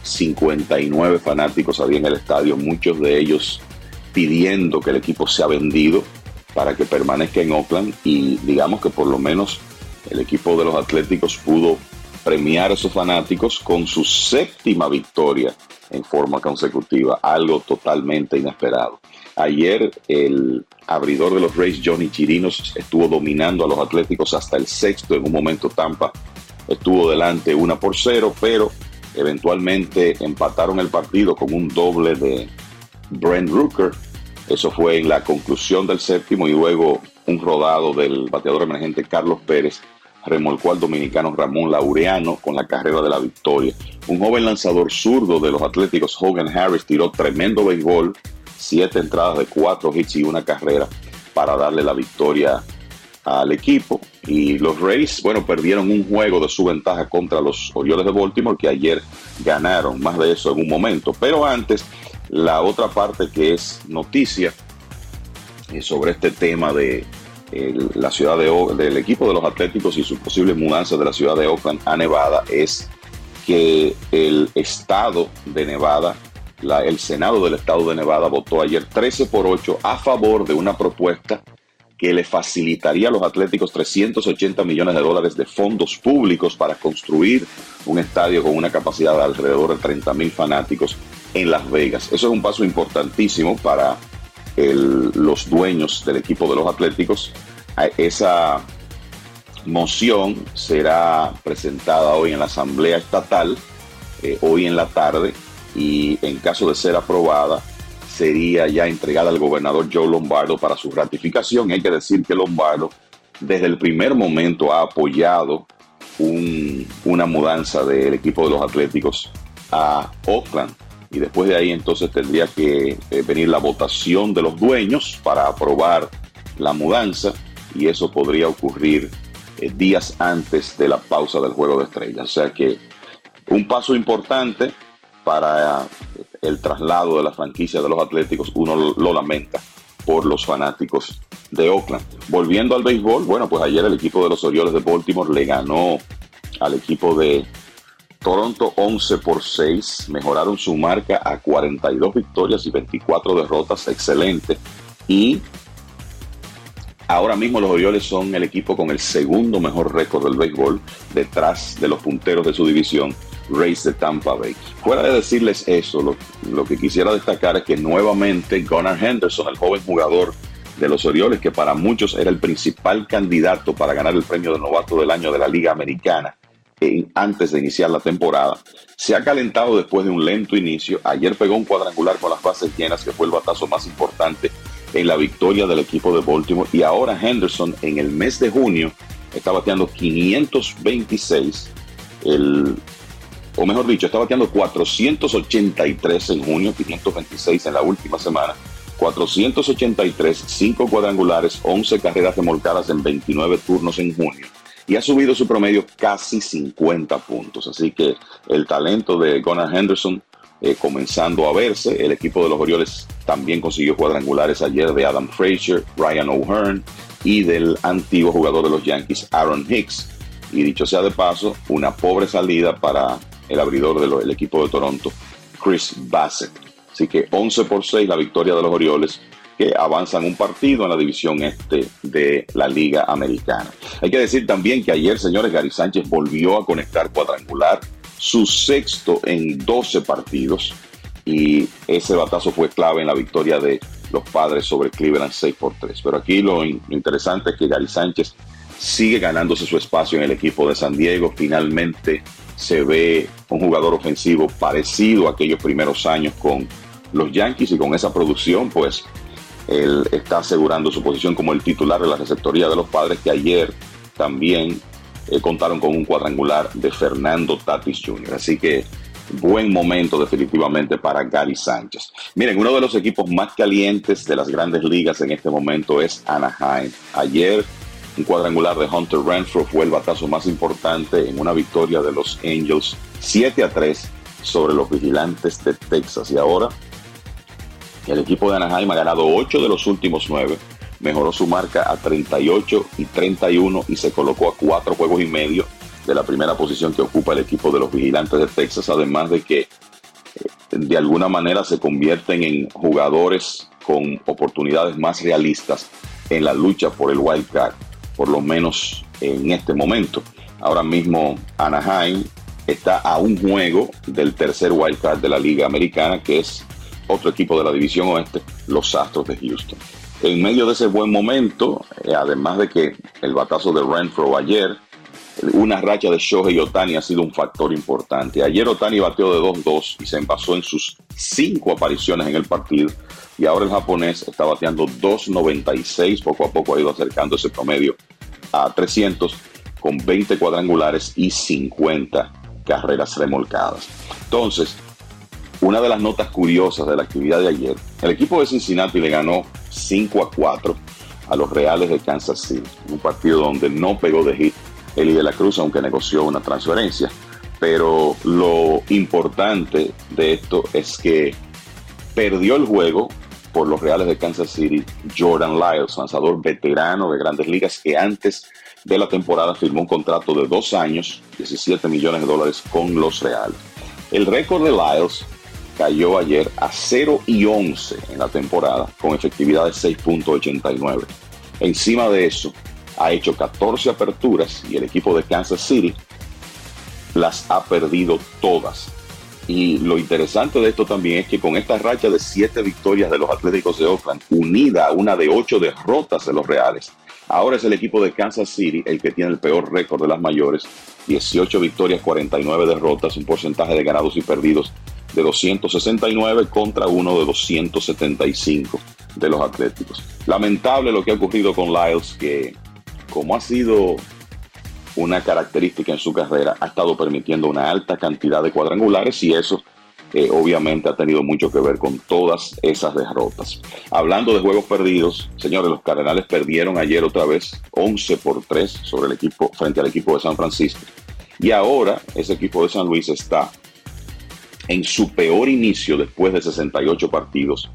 27.759 fanáticos había en el estadio, muchos de ellos pidiendo que el equipo sea vendido para que permanezca en Oakland y digamos que por lo menos el equipo de los Atléticos pudo premiar a esos fanáticos con su séptima victoria en forma consecutiva, algo totalmente inesperado. Ayer el abridor de los Rays, Johnny Chirinos, estuvo dominando a los Atléticos hasta el sexto. En un momento Tampa estuvo delante una por cero, pero eventualmente empataron el partido con un doble de Brent Rooker. Eso fue en la conclusión del séptimo y luego un rodado del bateador emergente Carlos Pérez remolcó al dominicano Ramón Laureano con la carrera de la victoria. Un joven lanzador zurdo de los Atléticos, Hogan Harris, tiró tremendo béisbol siete entradas de cuatro hits y una carrera para darle la victoria al equipo. Y los Rays, bueno, perdieron un juego de su ventaja contra los Orioles de Baltimore que ayer ganaron. Más de eso en un momento. Pero antes, la otra parte que es noticia eh, sobre este tema de la ciudad de del equipo de los Atléticos y su posible mudanza de la ciudad de Oakland a Nevada es que el estado de Nevada el Senado del Estado de Nevada votó ayer 13 por 8 a favor de una propuesta que le facilitaría a los Atléticos 380 millones de dólares de fondos públicos para construir un estadio con una capacidad de alrededor de 30 mil fanáticos en Las Vegas. Eso es un paso importantísimo para los dueños del equipo de los Atléticos. Esa moción será presentada hoy en la Asamblea Estatal, eh, hoy en la tarde, y en caso de ser aprobada sería ya entregada al gobernador Joe Lombardo para su ratificación. Hay que decir que Lombardo desde el primer momento ha apoyado una mudanza del equipo de los Atléticos a Oakland y después de ahí entonces tendría que eh, venir la votación de los dueños para aprobar la mudanza y eso podría ocurrir eh, días antes de la pausa del juego de estrellas. O sea que un paso importante para el traslado de la franquicia de los Atléticos, uno lo lamenta por los fanáticos de Oakland. Volviendo al béisbol, bueno, pues ayer el equipo de los Orioles de Baltimore le ganó al equipo de Toronto 11 por 6, mejoraron su marca a 42 victorias y 24 derrotas, excelente. Y ahora mismo los Orioles son el equipo con el segundo mejor récord del béisbol, detrás de los punteros de su división, Rays de Tampa Bay. Fuera de decirles eso, lo, que quisiera destacar es que nuevamente Gunnar Henderson, el joven jugador de los Orioles, que para muchos era el principal candidato para ganar el premio de novato del año de la Liga Americana antes de iniciar la temporada, se ha calentado después de un lento inicio. Ayer pegó un cuadrangular con las bases llenas, que fue el batazo más importante en la victoria del equipo de Baltimore. Y ahora Henderson en el mes de junio está bateando 526. El o mejor dicho, está bateando 483 en junio, 526 en la última semana, 483, 5 cuadrangulares, 11 carreras remolcadas en 29 turnos en junio y ha subido su promedio casi 50 puntos. Así que el talento de Gunnar Henderson eh, comenzando a verse. El equipo de los Orioles también consiguió cuadrangulares ayer de Adam Frazier, Ryan O'Hearn y del antiguo jugador de los Yankees, Aaron Hicks. Y dicho sea de paso, una pobre salida para el abridor del equipo de Toronto, Chris Bassett. Así que 11 por 6 la victoria de los Orioles que avanzan un partido en la división este de la Liga Americana. Hay que decir también que ayer, señores, Gary Sánchez volvió a conectar cuadrangular, su sexto en 12 partidos, y ese batazo fue clave en la victoria de los padres sobre Cleveland 6 por 3. Pero aquí lo interesante es que Gary Sánchez sigue ganándose su espacio en el equipo de San Diego. Finalmente se ve un jugador ofensivo parecido a aquellos primeros años con los Yankees y con esa producción, pues él está asegurando su posición como el titular de la receptoría de los padres que ayer también eh, contaron con un cuadrangular de Fernando Tatis Jr. Así que buen momento definitivamente para Gary Sánchez. Miren, uno de los equipos más calientes de las grandes ligas en este momento es Anaheim. Ayer un cuadrangular de Hunter Renfro fue el batazo más importante en una victoria de los Angels 7 a 3 sobre los vigilantes de Texas. Y ahora el equipo de Anaheim ha ganado 8 de los últimos 9, mejoró su marca a 38 y 31 y se colocó a 4 juegos y medio de la primera posición que ocupa el equipo de los vigilantes de Texas, además de que eh, de alguna manera se convierten en jugadores con oportunidades más realistas en la lucha por el wild card por lo menos en este momento. Ahora mismo Anaheim está a un juego del tercer wild card de la Liga Americana, que es otro equipo de la División Oeste, los Astros de Houston. En medio de ese buen momento, eh, además de que el batazo de Renfro ayer, una racha de Shohei Otani ha sido un factor importante. Ayer Otani bateó de 2-2 y se envasó en sus cinco apariciones en el partido. Y ahora el japonés está bateando 2.96, poco a poco ha ido acercando ese promedio a 300 con 20 cuadrangulares y 50 carreras remolcadas. Entonces, una de las notas curiosas de la actividad de ayer, el equipo de Cincinnati le ganó 5 a 4 a los Reales de Kansas City, un partido donde no pegó de hit Eli de la Cruz, aunque negoció una transferencia. Pero lo importante de esto es que perdió el juego por los Reales de Kansas City, Jordan Lyles, lanzador veterano de grandes ligas que antes de la temporada firmó un contrato de dos años, 17 millones de dólares con los Reales. El récord de Lyles cayó ayer a 0 y 11 en la temporada, con efectividad de 6.89. Encima de eso, ha hecho 14 aperturas y el equipo de Kansas City las ha perdido todas. Y lo interesante de esto también es que con esta racha de siete victorias de los Atléticos de Oakland, unida a una de ocho derrotas de los Reales, ahora es el equipo de Kansas City el que tiene el peor récord de las mayores, 18 victorias, 49 derrotas, un porcentaje de ganados y perdidos de 269 contra uno de 275 de los Atléticos. Lamentable lo que ha ocurrido con Lyles, que como ha sido una característica en su carrera, ha estado permitiendo una alta cantidad de cuadrangulares y eso eh, obviamente ha tenido mucho que ver con todas esas derrotas. Hablando de juegos perdidos, señores, los Cardenales perdieron ayer otra vez 11 por 3 sobre el equipo, frente al equipo de San Francisco. Y ahora ese equipo de San Luis está en su peor inicio después de 68 partidos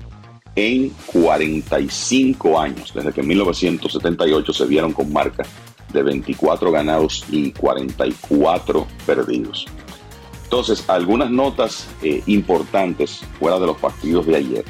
en 45 años, desde que en 1978 se vieron con marca de 24 ganados y 44 perdidos. Entonces, algunas notas eh, importantes fuera de los partidos de ayer.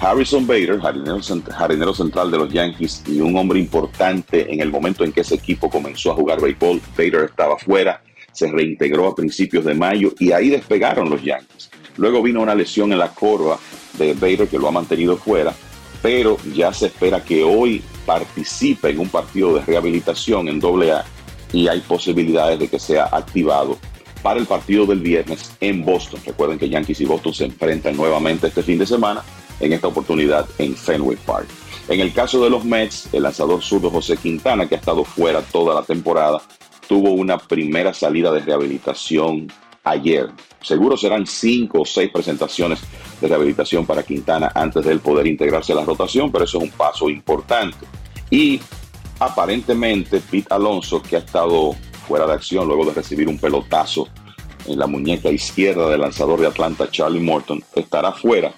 Harrison Bader, jardinero, central de los Yankees y un hombre importante en el momento en que ese equipo comenzó a jugar béisbol. Bader estaba fuera, se reintegró a principios de mayo y ahí despegaron los Yankees. Luego vino una lesión en la corva de Bader que lo ha mantenido fuera, pero ya se espera que hoy participe en un partido de rehabilitación en AA y hay posibilidades de que sea activado para el partido del viernes en Boston. Recuerden que Yankees y Boston se enfrentan nuevamente este fin de semana, en esta oportunidad en Fenway Park. En el caso de los Mets, el lanzador zurdo José Quintana, que ha estado fuera toda la temporada, tuvo una primera salida de rehabilitación ayer. Seguro serán cinco o seis presentaciones de rehabilitación para Quintana antes de él poder integrarse a la rotación, pero eso es un paso importante. Y aparentemente Pete Alonso, que ha estado fuera de acción luego de recibir un pelotazo en la muñeca izquierda del lanzador de Atlanta, Charlie Morton, estará fuera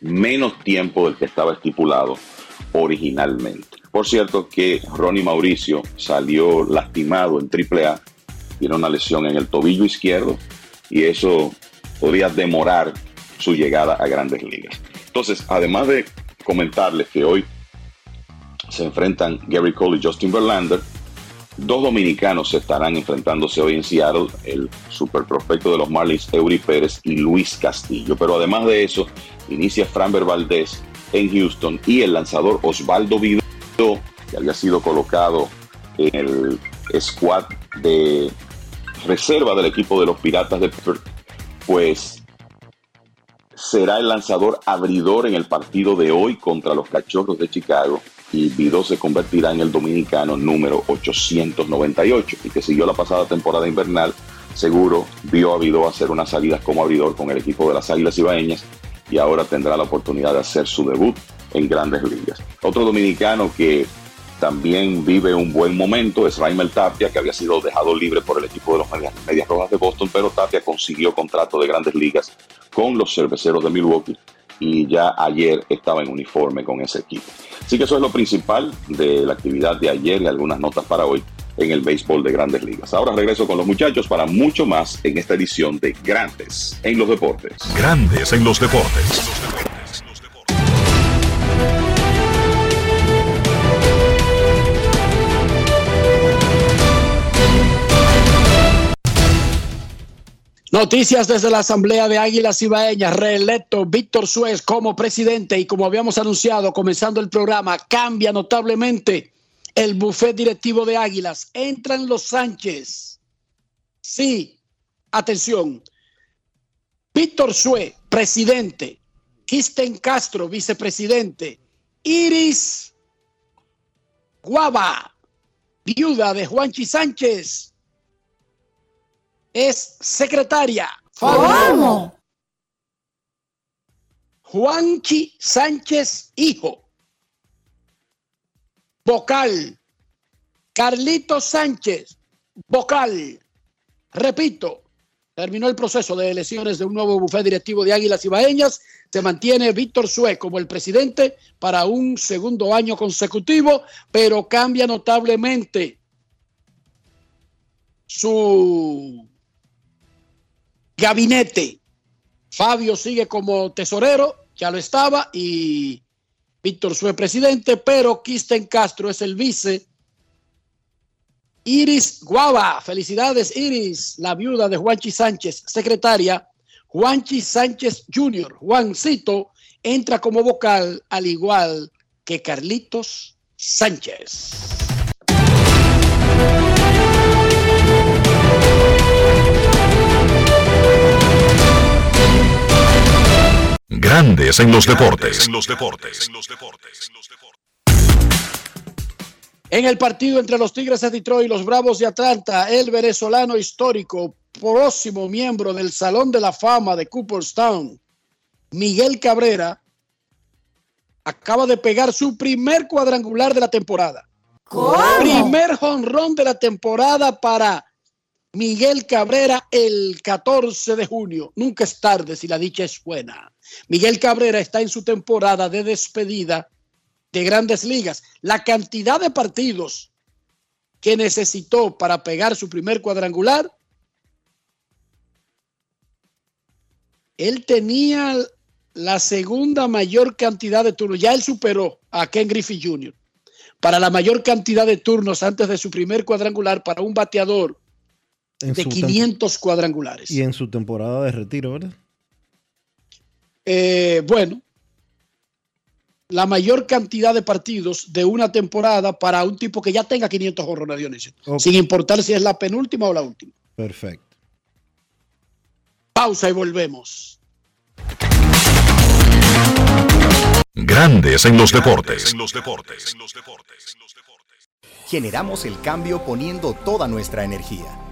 menos tiempo del que estaba estipulado originalmente. Por cierto que Ronnie Mauricio salió lastimado en AAA, tiene una lesión en el tobillo izquierdo y eso podría demorar su llegada a grandes ligas. Entonces, además de comentarles que hoy se enfrentan Gary Cole y Justin Verlander, dos dominicanos estarán enfrentándose hoy en Seattle, el super prospecto de los Marlins, Eury Pérez y Luis Castillo. Pero además de eso, inicia Framber Valdez en Houston y el lanzador Osvaldo Vido, que había sido colocado en el squad de reserva del equipo de los Piratas de Pittsburgh, pues será el lanzador abridor en el partido de hoy contra los Cachorros de Chicago y Vidó se convertirá en el dominicano número 898 y que siguió la pasada temporada invernal, seguro vio a Vidó hacer unas salidas como abridor con el equipo de las Águilas Ibaeñas y ahora tendrá la oportunidad de hacer su debut en grandes ligas. Otro dominicano que también vive un buen momento es Raimel Tapia, que había sido dejado libre por el equipo de los Medias, Medias Rojas de Boston, pero Tapia consiguió contrato de grandes ligas con los cerveceros de Milwaukee y ya ayer estaba en uniforme con ese equipo. Así que eso es lo principal de la actividad de ayer y algunas notas para hoy en el béisbol de grandes ligas. Ahora regreso con los muchachos para mucho más en esta edición de Grandes en los Deportes. Grandes en los Deportes. Noticias desde la Asamblea de Águilas Ibaeñas. Reelecto Víctor Suez como presidente y como habíamos anunciado comenzando el programa, cambia notablemente el buffet directivo de Águilas. Entran los Sánchez. Sí, atención. Víctor Suez, presidente. Kisten Castro, vicepresidente. Iris Guava, viuda de Juanchi Sánchez es secretaria. ¿Cómo? Juanchi Sánchez, hijo. Vocal. Carlito Sánchez, vocal. Repito, terminó el proceso de elecciones de un nuevo bufete directivo de Águilas Ibaeñas. Se mantiene Víctor Sue como el presidente para un segundo año consecutivo, pero cambia notablemente su gabinete. Fabio sigue como tesorero, ya lo estaba, y Víctor fue presidente, pero Kisten Castro es el vice. Iris Guava, felicidades Iris, la viuda de Juanchi Sánchez, secretaria. Juanchi Sánchez Jr., Juancito, entra como vocal al igual que Carlitos Sánchez. Grandes en los deportes. En el partido entre los Tigres de Detroit y los Bravos de Atlanta, el venezolano histórico, próximo miembro del Salón de la Fama de Cooperstown, Miguel Cabrera, acaba de pegar su primer cuadrangular de la temporada. Primer jonrón de la temporada para Miguel Cabrera el 14 de junio. Nunca es tarde si la dicha es buena. Miguel Cabrera está en su temporada de despedida de grandes ligas. La cantidad de partidos que necesitó para pegar su primer cuadrangular, él tenía la segunda mayor cantidad de turnos. Ya él superó a Ken Griffey Jr. para la mayor cantidad de turnos antes de su primer cuadrangular para un bateador de 500 cuadrangulares. Y en su temporada de retiro, ¿verdad? Eh, bueno, la mayor cantidad de partidos de una temporada para un tipo que ya tenga 500 jorrones, Dionisio. Sin importar si es la penúltima o la última. Perfecto. Pausa y volvemos. Grandes en los deportes. En los deportes. Generamos el cambio poniendo toda nuestra energía.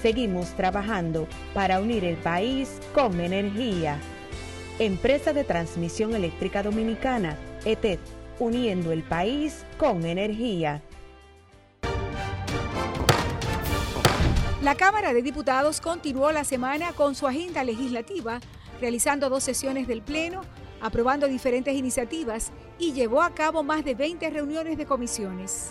seguimos trabajando para unir el país con energía. Empresa de Transmisión Eléctrica Dominicana, ETED, uniendo el país con energía. La Cámara de Diputados continuó la semana con su agenda legislativa, realizando dos sesiones del Pleno, aprobando diferentes iniciativas y llevó a cabo más de 20 reuniones de comisiones.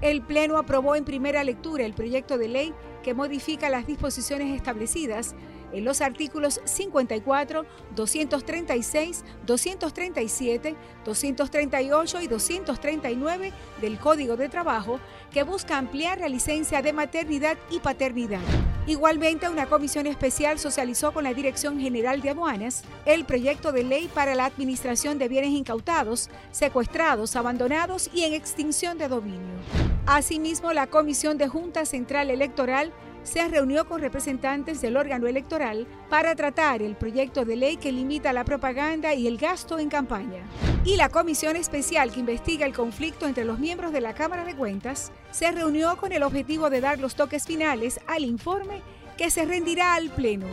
El Pleno aprobó en primera lectura el proyecto de ley que modifica las disposiciones establecidas en los artículos 54, 236, 237, 238 y 239 del Código de Trabajo que busca ampliar la licencia de maternidad y paternidad. Igualmente, una comisión especial socializó con la Dirección General de Aduanas el proyecto de ley para la administración de bienes incautados, secuestrados, abandonados y en extinción de dominio. Asimismo, la Comisión de Junta Central Electoral se reunió con representantes del órgano electoral para tratar el proyecto de ley que limita la propaganda y el gasto en campaña. Y la comisión especial que investiga el conflicto entre los miembros de la Cámara de Cuentas se reunió con el objetivo de dar los toques finales al informe que se rendirá al Pleno.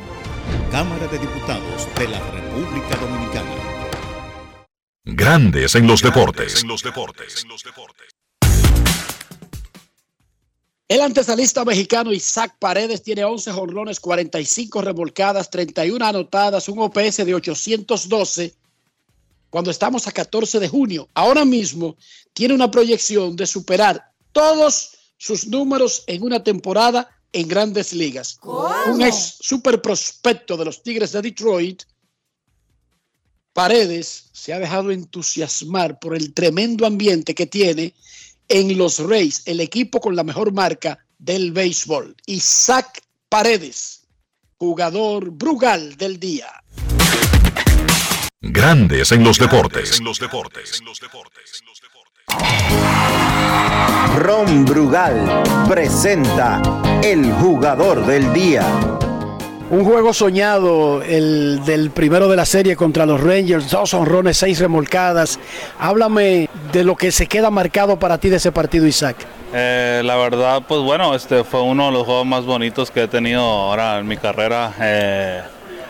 Cámara de Diputados de la República Dominicana. Grandes en los deportes. El antesalista mexicano Isaac Paredes tiene 11 jonrones, 45 revolcadas, 31 anotadas, un OPS de 812 cuando estamos a 14 de junio. Ahora mismo tiene una proyección de superar todos sus números en una temporada en grandes ligas. Un ex super prospecto de los Tigres de Detroit. Paredes se ha dejado entusiasmar por el tremendo ambiente que tiene en los Rays, el equipo con la mejor marca del béisbol. Isaac Paredes, jugador Brugal del día. Grandes en los deportes. Ron Brugal presenta el jugador del día. Un juego soñado, el del primero de la serie contra los Rangers, dos honrones, seis remolcadas. Háblame de lo que se queda marcado para ti de ese partido, Isaac. Eh, la verdad, pues bueno, este fue uno de los juegos más bonitos que he tenido ahora en mi carrera. Eh,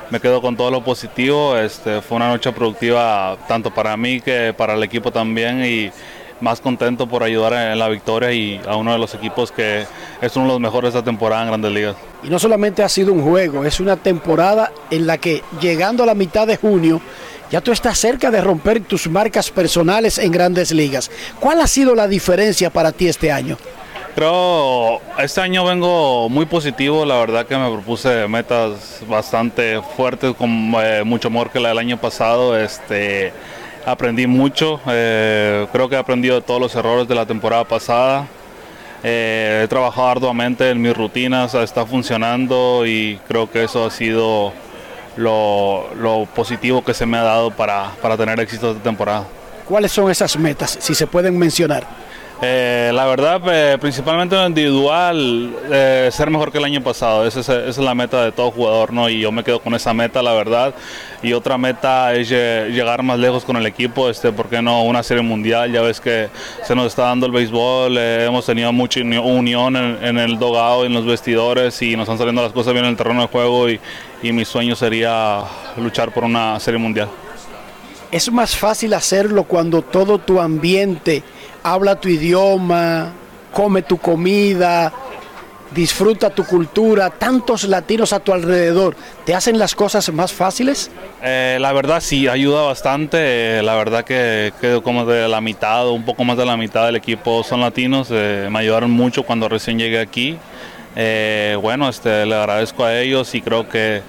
me quedo con todo lo positivo. Este, fue una noche productiva tanto para mí que para el equipo también y más contento por ayudar en la victoria y a uno de los equipos que es uno de los mejores de esta temporada en Grandes Ligas. Y no solamente ha sido un juego, es una temporada en la que llegando a la mitad de junio ya tú estás cerca de romper tus marcas personales en Grandes Ligas. ¿Cuál ha sido la diferencia para ti este año? Creo este año vengo muy positivo, la verdad que me propuse metas bastante fuertes con eh, mucho amor que la del año pasado. Este, aprendí mucho, eh, creo que he aprendido todos los errores de la temporada pasada. Eh, he trabajado arduamente en mis rutinas, está funcionando y creo que eso ha sido lo, positivo que se me ha dado para, para tener éxito esta temporada. ¿Cuáles son esas metas, si se pueden mencionar? Eh, la verdad, eh, principalmente en lo individual, eh, ser mejor que el año pasado. Esa es, la meta de todo jugador, ¿no? Y yo me quedo con esa meta, la verdad. Y otra meta es llegar más lejos con el equipo, este, ¿por qué no? Una serie mundial, ya ves que se nos está dando el béisbol, hemos tenido mucha unión en, el dogado, en los vestidores y nos están saliendo las cosas bien en el terreno de juego y, y mi sueño sería luchar por una serie mundial. Es más fácil hacerlo cuando todo tu ambiente habla tu idioma, come tu comida, disfruta tu cultura, tantos latinos a tu alrededor, ¿te hacen las cosas más fáciles? Eh, la verdad sí, ayuda bastante. la verdad que quedo como de la mitad, un poco más de la mitad del equipo son latinos. Eh, me ayudaron mucho cuando recién llegué aquí. Eh, bueno, este, le agradezco a ellos y creo que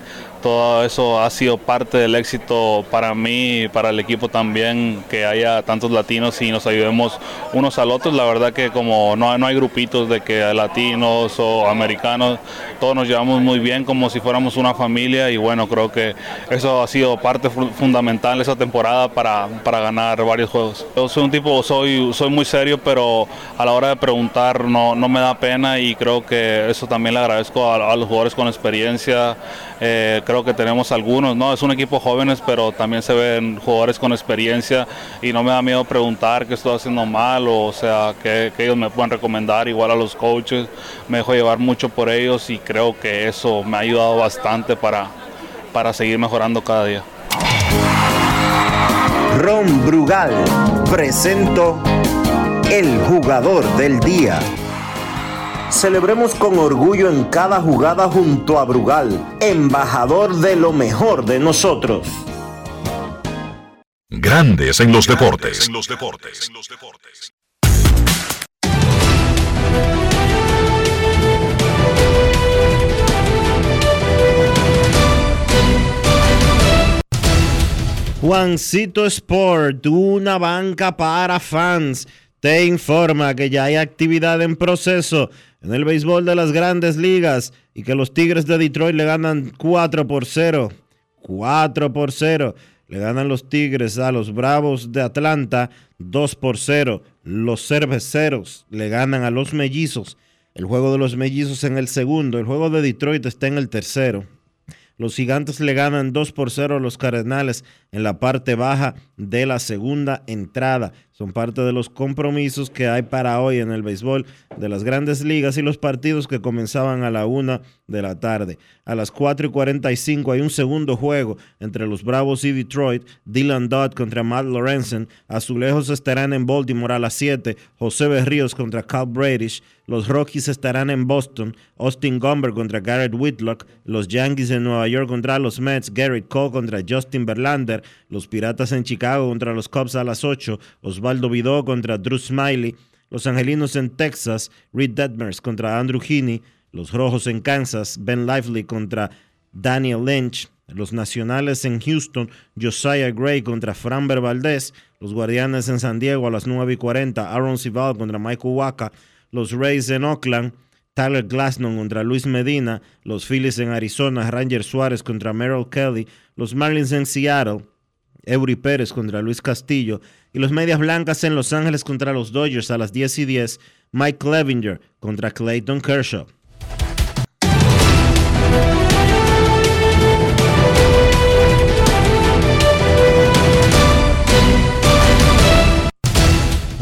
todo eso ha sido parte del éxito para mí y para el equipo también, que haya tantos latinos y nos ayudemos unos al otros. La verdad que como no, no hay grupitos de que latinos o americanos, todos nos llevamos muy bien como si fuéramos una familia y bueno, creo que eso ha sido parte fundamental esa temporada para, para ganar varios juegos. Yo soy un tipo, soy, soy muy serio, pero a la hora de preguntar no, no me da pena y creo que eso también le agradezco a, los jugadores con experiencia. Eh, creo que tenemos algunos, ¿no? Es un equipo jóvenes, pero también se ven jugadores con experiencia y no me da miedo preguntar qué estoy haciendo mal o, sea, que, ellos me puedan recomendar, igual a los coaches, me dejo llevar mucho por ellos y creo que eso me ha ayudado bastante para, para seguir mejorando cada día. Ron Brugal presento el jugador del día. Celebremos con orgullo en cada jugada junto a Brugal, embajador de lo mejor de nosotros. Grandes en los deportes. Juancito Sport, una banca para fans, te informa que ya hay actividad en proceso en el béisbol de las grandes ligas y que los Tigres de Detroit le ganan 4 por 0. 4 por 0. Le ganan los Tigres a los Bravos de Atlanta 2 por 0. Los Cerveceros le ganan a los Mellizos. El juego de los Mellizos en el segundo. El juego de Detroit está en el tercero. Los gigantes le ganan 2 por 0 a los Cardenales en la parte baja de la segunda entrada. Son parte de los compromisos que hay para hoy en el béisbol de las grandes ligas y los partidos que comenzaban a la una de la tarde. A las 4 y 45 hay un segundo juego entre los Bravos y Detroit. Dylan Dodd contra Matt Lorenzen. Azulejos estarán en Baltimore a las 7. José Berríos contra Cal Bradish. Los Rockies estarán en Boston. Austin Gomber contra Garrett Whitlock. Los Yankees en Nueva York contra los Mets. Garrett Cole contra Justin Verlander. Los Piratas en Chicago contra los Cubs a las 8. Osvaldo Vidó contra Drew Smiley. Los Angelinos en Texas. Reed Detmers contra Andrew Heaney. Los Rojos en Kansas. Ben Lively contra Daniel Lynch. Los Nacionales en Houston, Josiah Gray contra Framber Valdez. Los Guardianes en San Diego a las 9 y 40, Aaron Sival contra Michael Waka los Rays en Oakland, Tyler Glasnow contra Luis Medina, los Phillies en Arizona, Ranger Suárez contra Merrill Kelly, los Marlins en Seattle, Eury Pérez contra Luis Castillo y los Medias Blancas en Los Ángeles contra los Dodgers a las 10 y 10, Mike Clevinger contra Clayton Kershaw.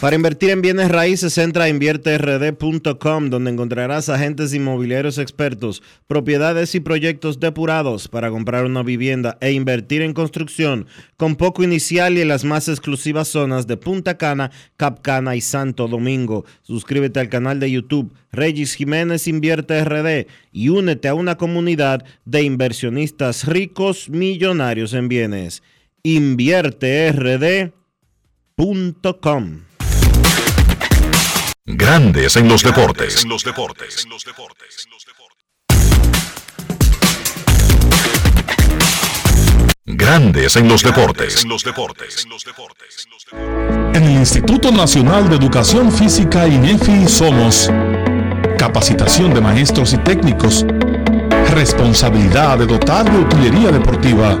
Para invertir en bienes raíces, entra a invierterd.com, donde encontrarás agentes inmobiliarios expertos, propiedades y proyectos depurados para comprar una vivienda e invertir en construcción con poco inicial y en las más exclusivas zonas de Punta Cana, Capcana y Santo Domingo. Suscríbete al canal de YouTube Regis Jiménez Invierte RD y únete a una comunidad de inversionistas ricos millonarios en bienes invierterd.com. Grandes en los deportes. En los deportes. Grandes en los deportes. En los deportes. En el Instituto Nacional de Educación Física INEFI somos capacitación de maestros y técnicos, responsabilidad de dotar de utilería deportiva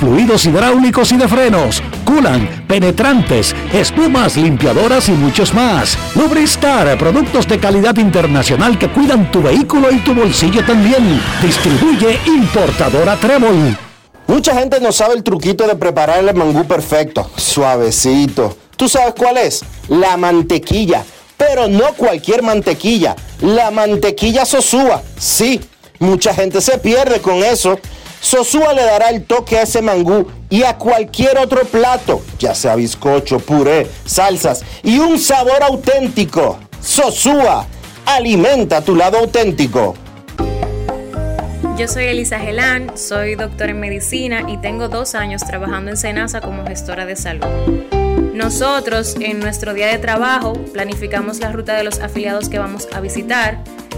fluidos hidráulicos y de frenos, culan, penetrantes, espumas, limpiadoras y muchos más. Lubristar, productos de calidad internacional que cuidan tu vehículo y tu bolsillo también. Distribuye importadora Trébol. Mucha gente no sabe el truquito de preparar el mangú perfecto, suavecito. ¿Tú sabes cuál es? La mantequilla. Pero no cualquier mantequilla, la mantequilla Sosúa. Sí, mucha gente se pierde con eso. Sosúa le dará el toque a ese mangú y a cualquier otro plato, ya sea bizcocho, puré, salsas y un sabor auténtico. Sosúa, alimenta tu lado auténtico. Yo soy Elisa Gelán, soy doctora en medicina y tengo dos años trabajando en Senasa como gestora de salud. Nosotros en nuestro día de trabajo planificamos la ruta de los afiliados que vamos a visitar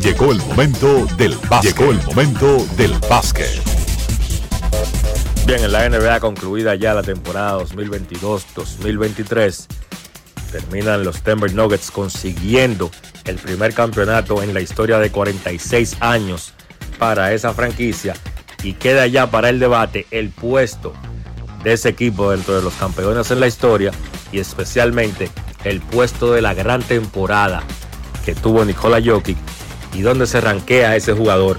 Llegó el momento del básquet. Llegó el momento del básquet. Bien, en la NBA concluida ya la temporada 2022-2023, terminan los Denver Nuggets consiguiendo el primer campeonato en la historia de 46 años para esa franquicia y queda ya para el debate el puesto de ese equipo dentro de los campeones en la historia y especialmente el puesto de la gran temporada que tuvo Nikola Jokic y donde se ranquea ese jugador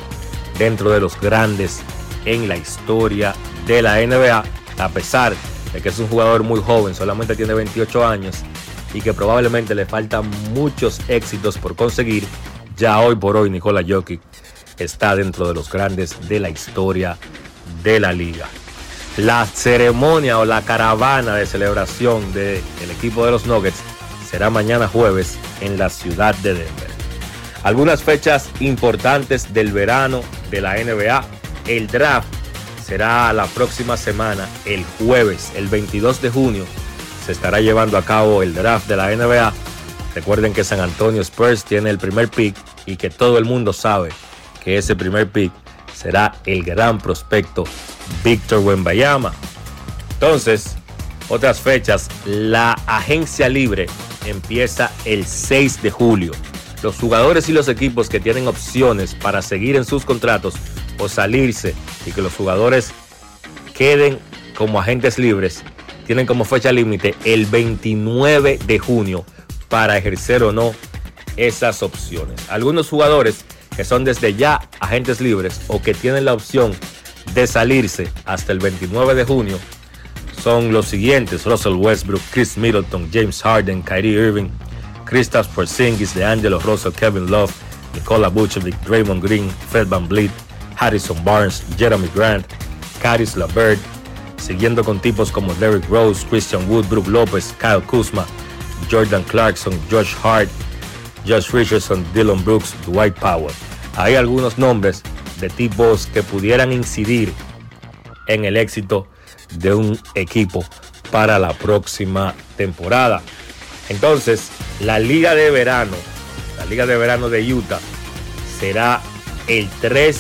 dentro de los grandes en la historia de la NBA, a pesar de que es un jugador muy joven, solamente tiene 28 años y que probablemente le faltan muchos éxitos por conseguir, ya hoy por hoy Nikola Jokic está dentro de los grandes de la historia de la liga. La ceremonia o la caravana de celebración del equipo de los Nuggets será mañana jueves en la ciudad de Denver. Algunas fechas importantes del verano de la NBA. El draft será la próxima semana, el jueves, el 22 de junio. Se estará llevando a cabo el draft de la NBA. Recuerden que San Antonio Spurs tiene el primer pick y que todo el mundo sabe que ese primer pick será el gran prospecto Víctor Wembayama. Entonces, otras fechas, la agencia libre empieza el 6 de julio. Los jugadores y los equipos que tienen opciones para seguir en sus contratos o salirse y que los jugadores queden como agentes libres, tienen como fecha límite el 29 de junio para ejercer o no esas opciones. Algunos jugadores que son desde ya agentes libres o que tienen la opción de salirse hasta el 29 de junio son los siguientes: Russell Westbrook, Chris Middleton, James Harden, Kyrie Irving, Kristaps Porzingis, DeAngelo Russell, Kevin Love, Nikola Vucevic, Draymond Green, Fred Van Vliet, Harrison Barnes, Jeremy Grant, Caris LaBerge, siguiendo con tipos como Derrick Rose, Christian Wood, Brook Lopez, Kyle Kuzma, Jordan Clarkson, Josh Hart, Josh Richardson, Dylan Brooks, Dwight Powell. Hay algunos nombres de tipos que pudieran incidir en el éxito de un equipo para la próxima temporada. Entonces, la liga de verano, la liga de verano de Utah, será el 3,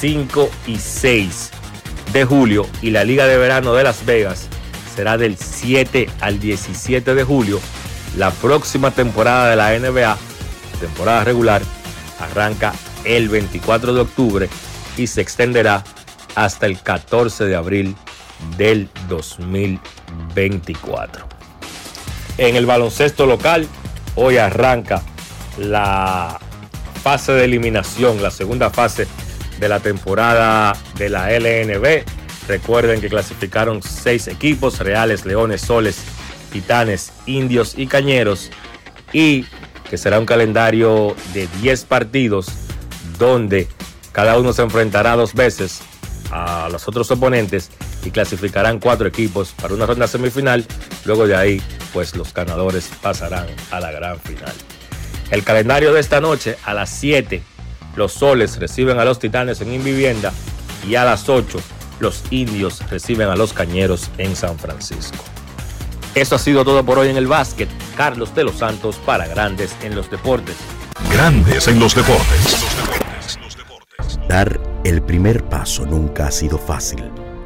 5 y 6 de julio y la liga de verano de Las Vegas será del 7 al 17 de julio. La próxima temporada de la NBA, temporada regular, arranca el 24 de octubre y se extenderá hasta el 14 de abril del 2024. En el baloncesto local, hoy arranca la fase de eliminación, la segunda fase de la temporada de la LNB. Recuerden que clasificaron seis equipos, Reales, Leones, Soles, Titanes, Indios y Cañeros. Y que será un calendario de 10 partidos donde cada uno se enfrentará dos veces a los otros oponentes y clasificarán cuatro equipos para una ronda semifinal. Luego de ahí, pues los ganadores pasarán a la gran final. El calendario de esta noche a las 7, los soles reciben a los titanes en Invivienda y a las 8, los indios reciben a los cañeros en San Francisco. Eso ha sido todo por hoy en el básquet. Carlos de los Santos para Grandes en los Deportes. Grandes en los deportes. Dar el primer paso nunca ha sido fácil,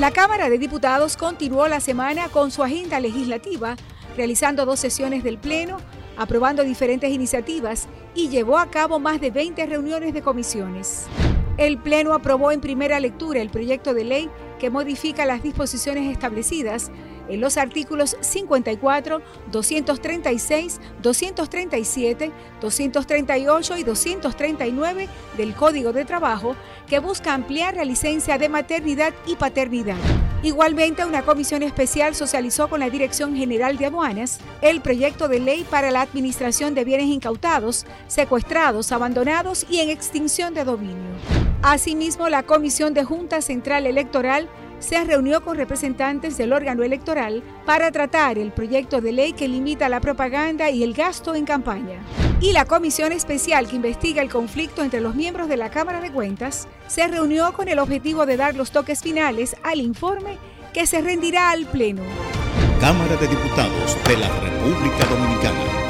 La Cámara de Diputados continuó la semana con su agenda legislativa, realizando dos sesiones del Pleno, aprobando diferentes iniciativas y llevó a cabo más de 20 reuniones de comisiones. El Pleno aprobó en primera lectura el proyecto de ley que modifica las disposiciones establecidas en los artículos 54, 236, 237, 238 y 239 del Código de Trabajo que busca ampliar la licencia de maternidad y paternidad. Igualmente, una comisión especial socializó con la Dirección General de Aduanas el proyecto de ley para la administración de bienes incautados, secuestrados, abandonados y en extinción de dominio. Asimismo, la Comisión de Junta Central Electoral se reunió con representantes del órgano electoral para tratar el proyecto de ley que limita la propaganda y el gasto en campaña. Y la comisión especial que investiga el conflicto entre los miembros de la Cámara de Cuentas se reunió con el objetivo de dar los toques finales al informe que se rendirá al Pleno. Cámara de Diputados de la República Dominicana.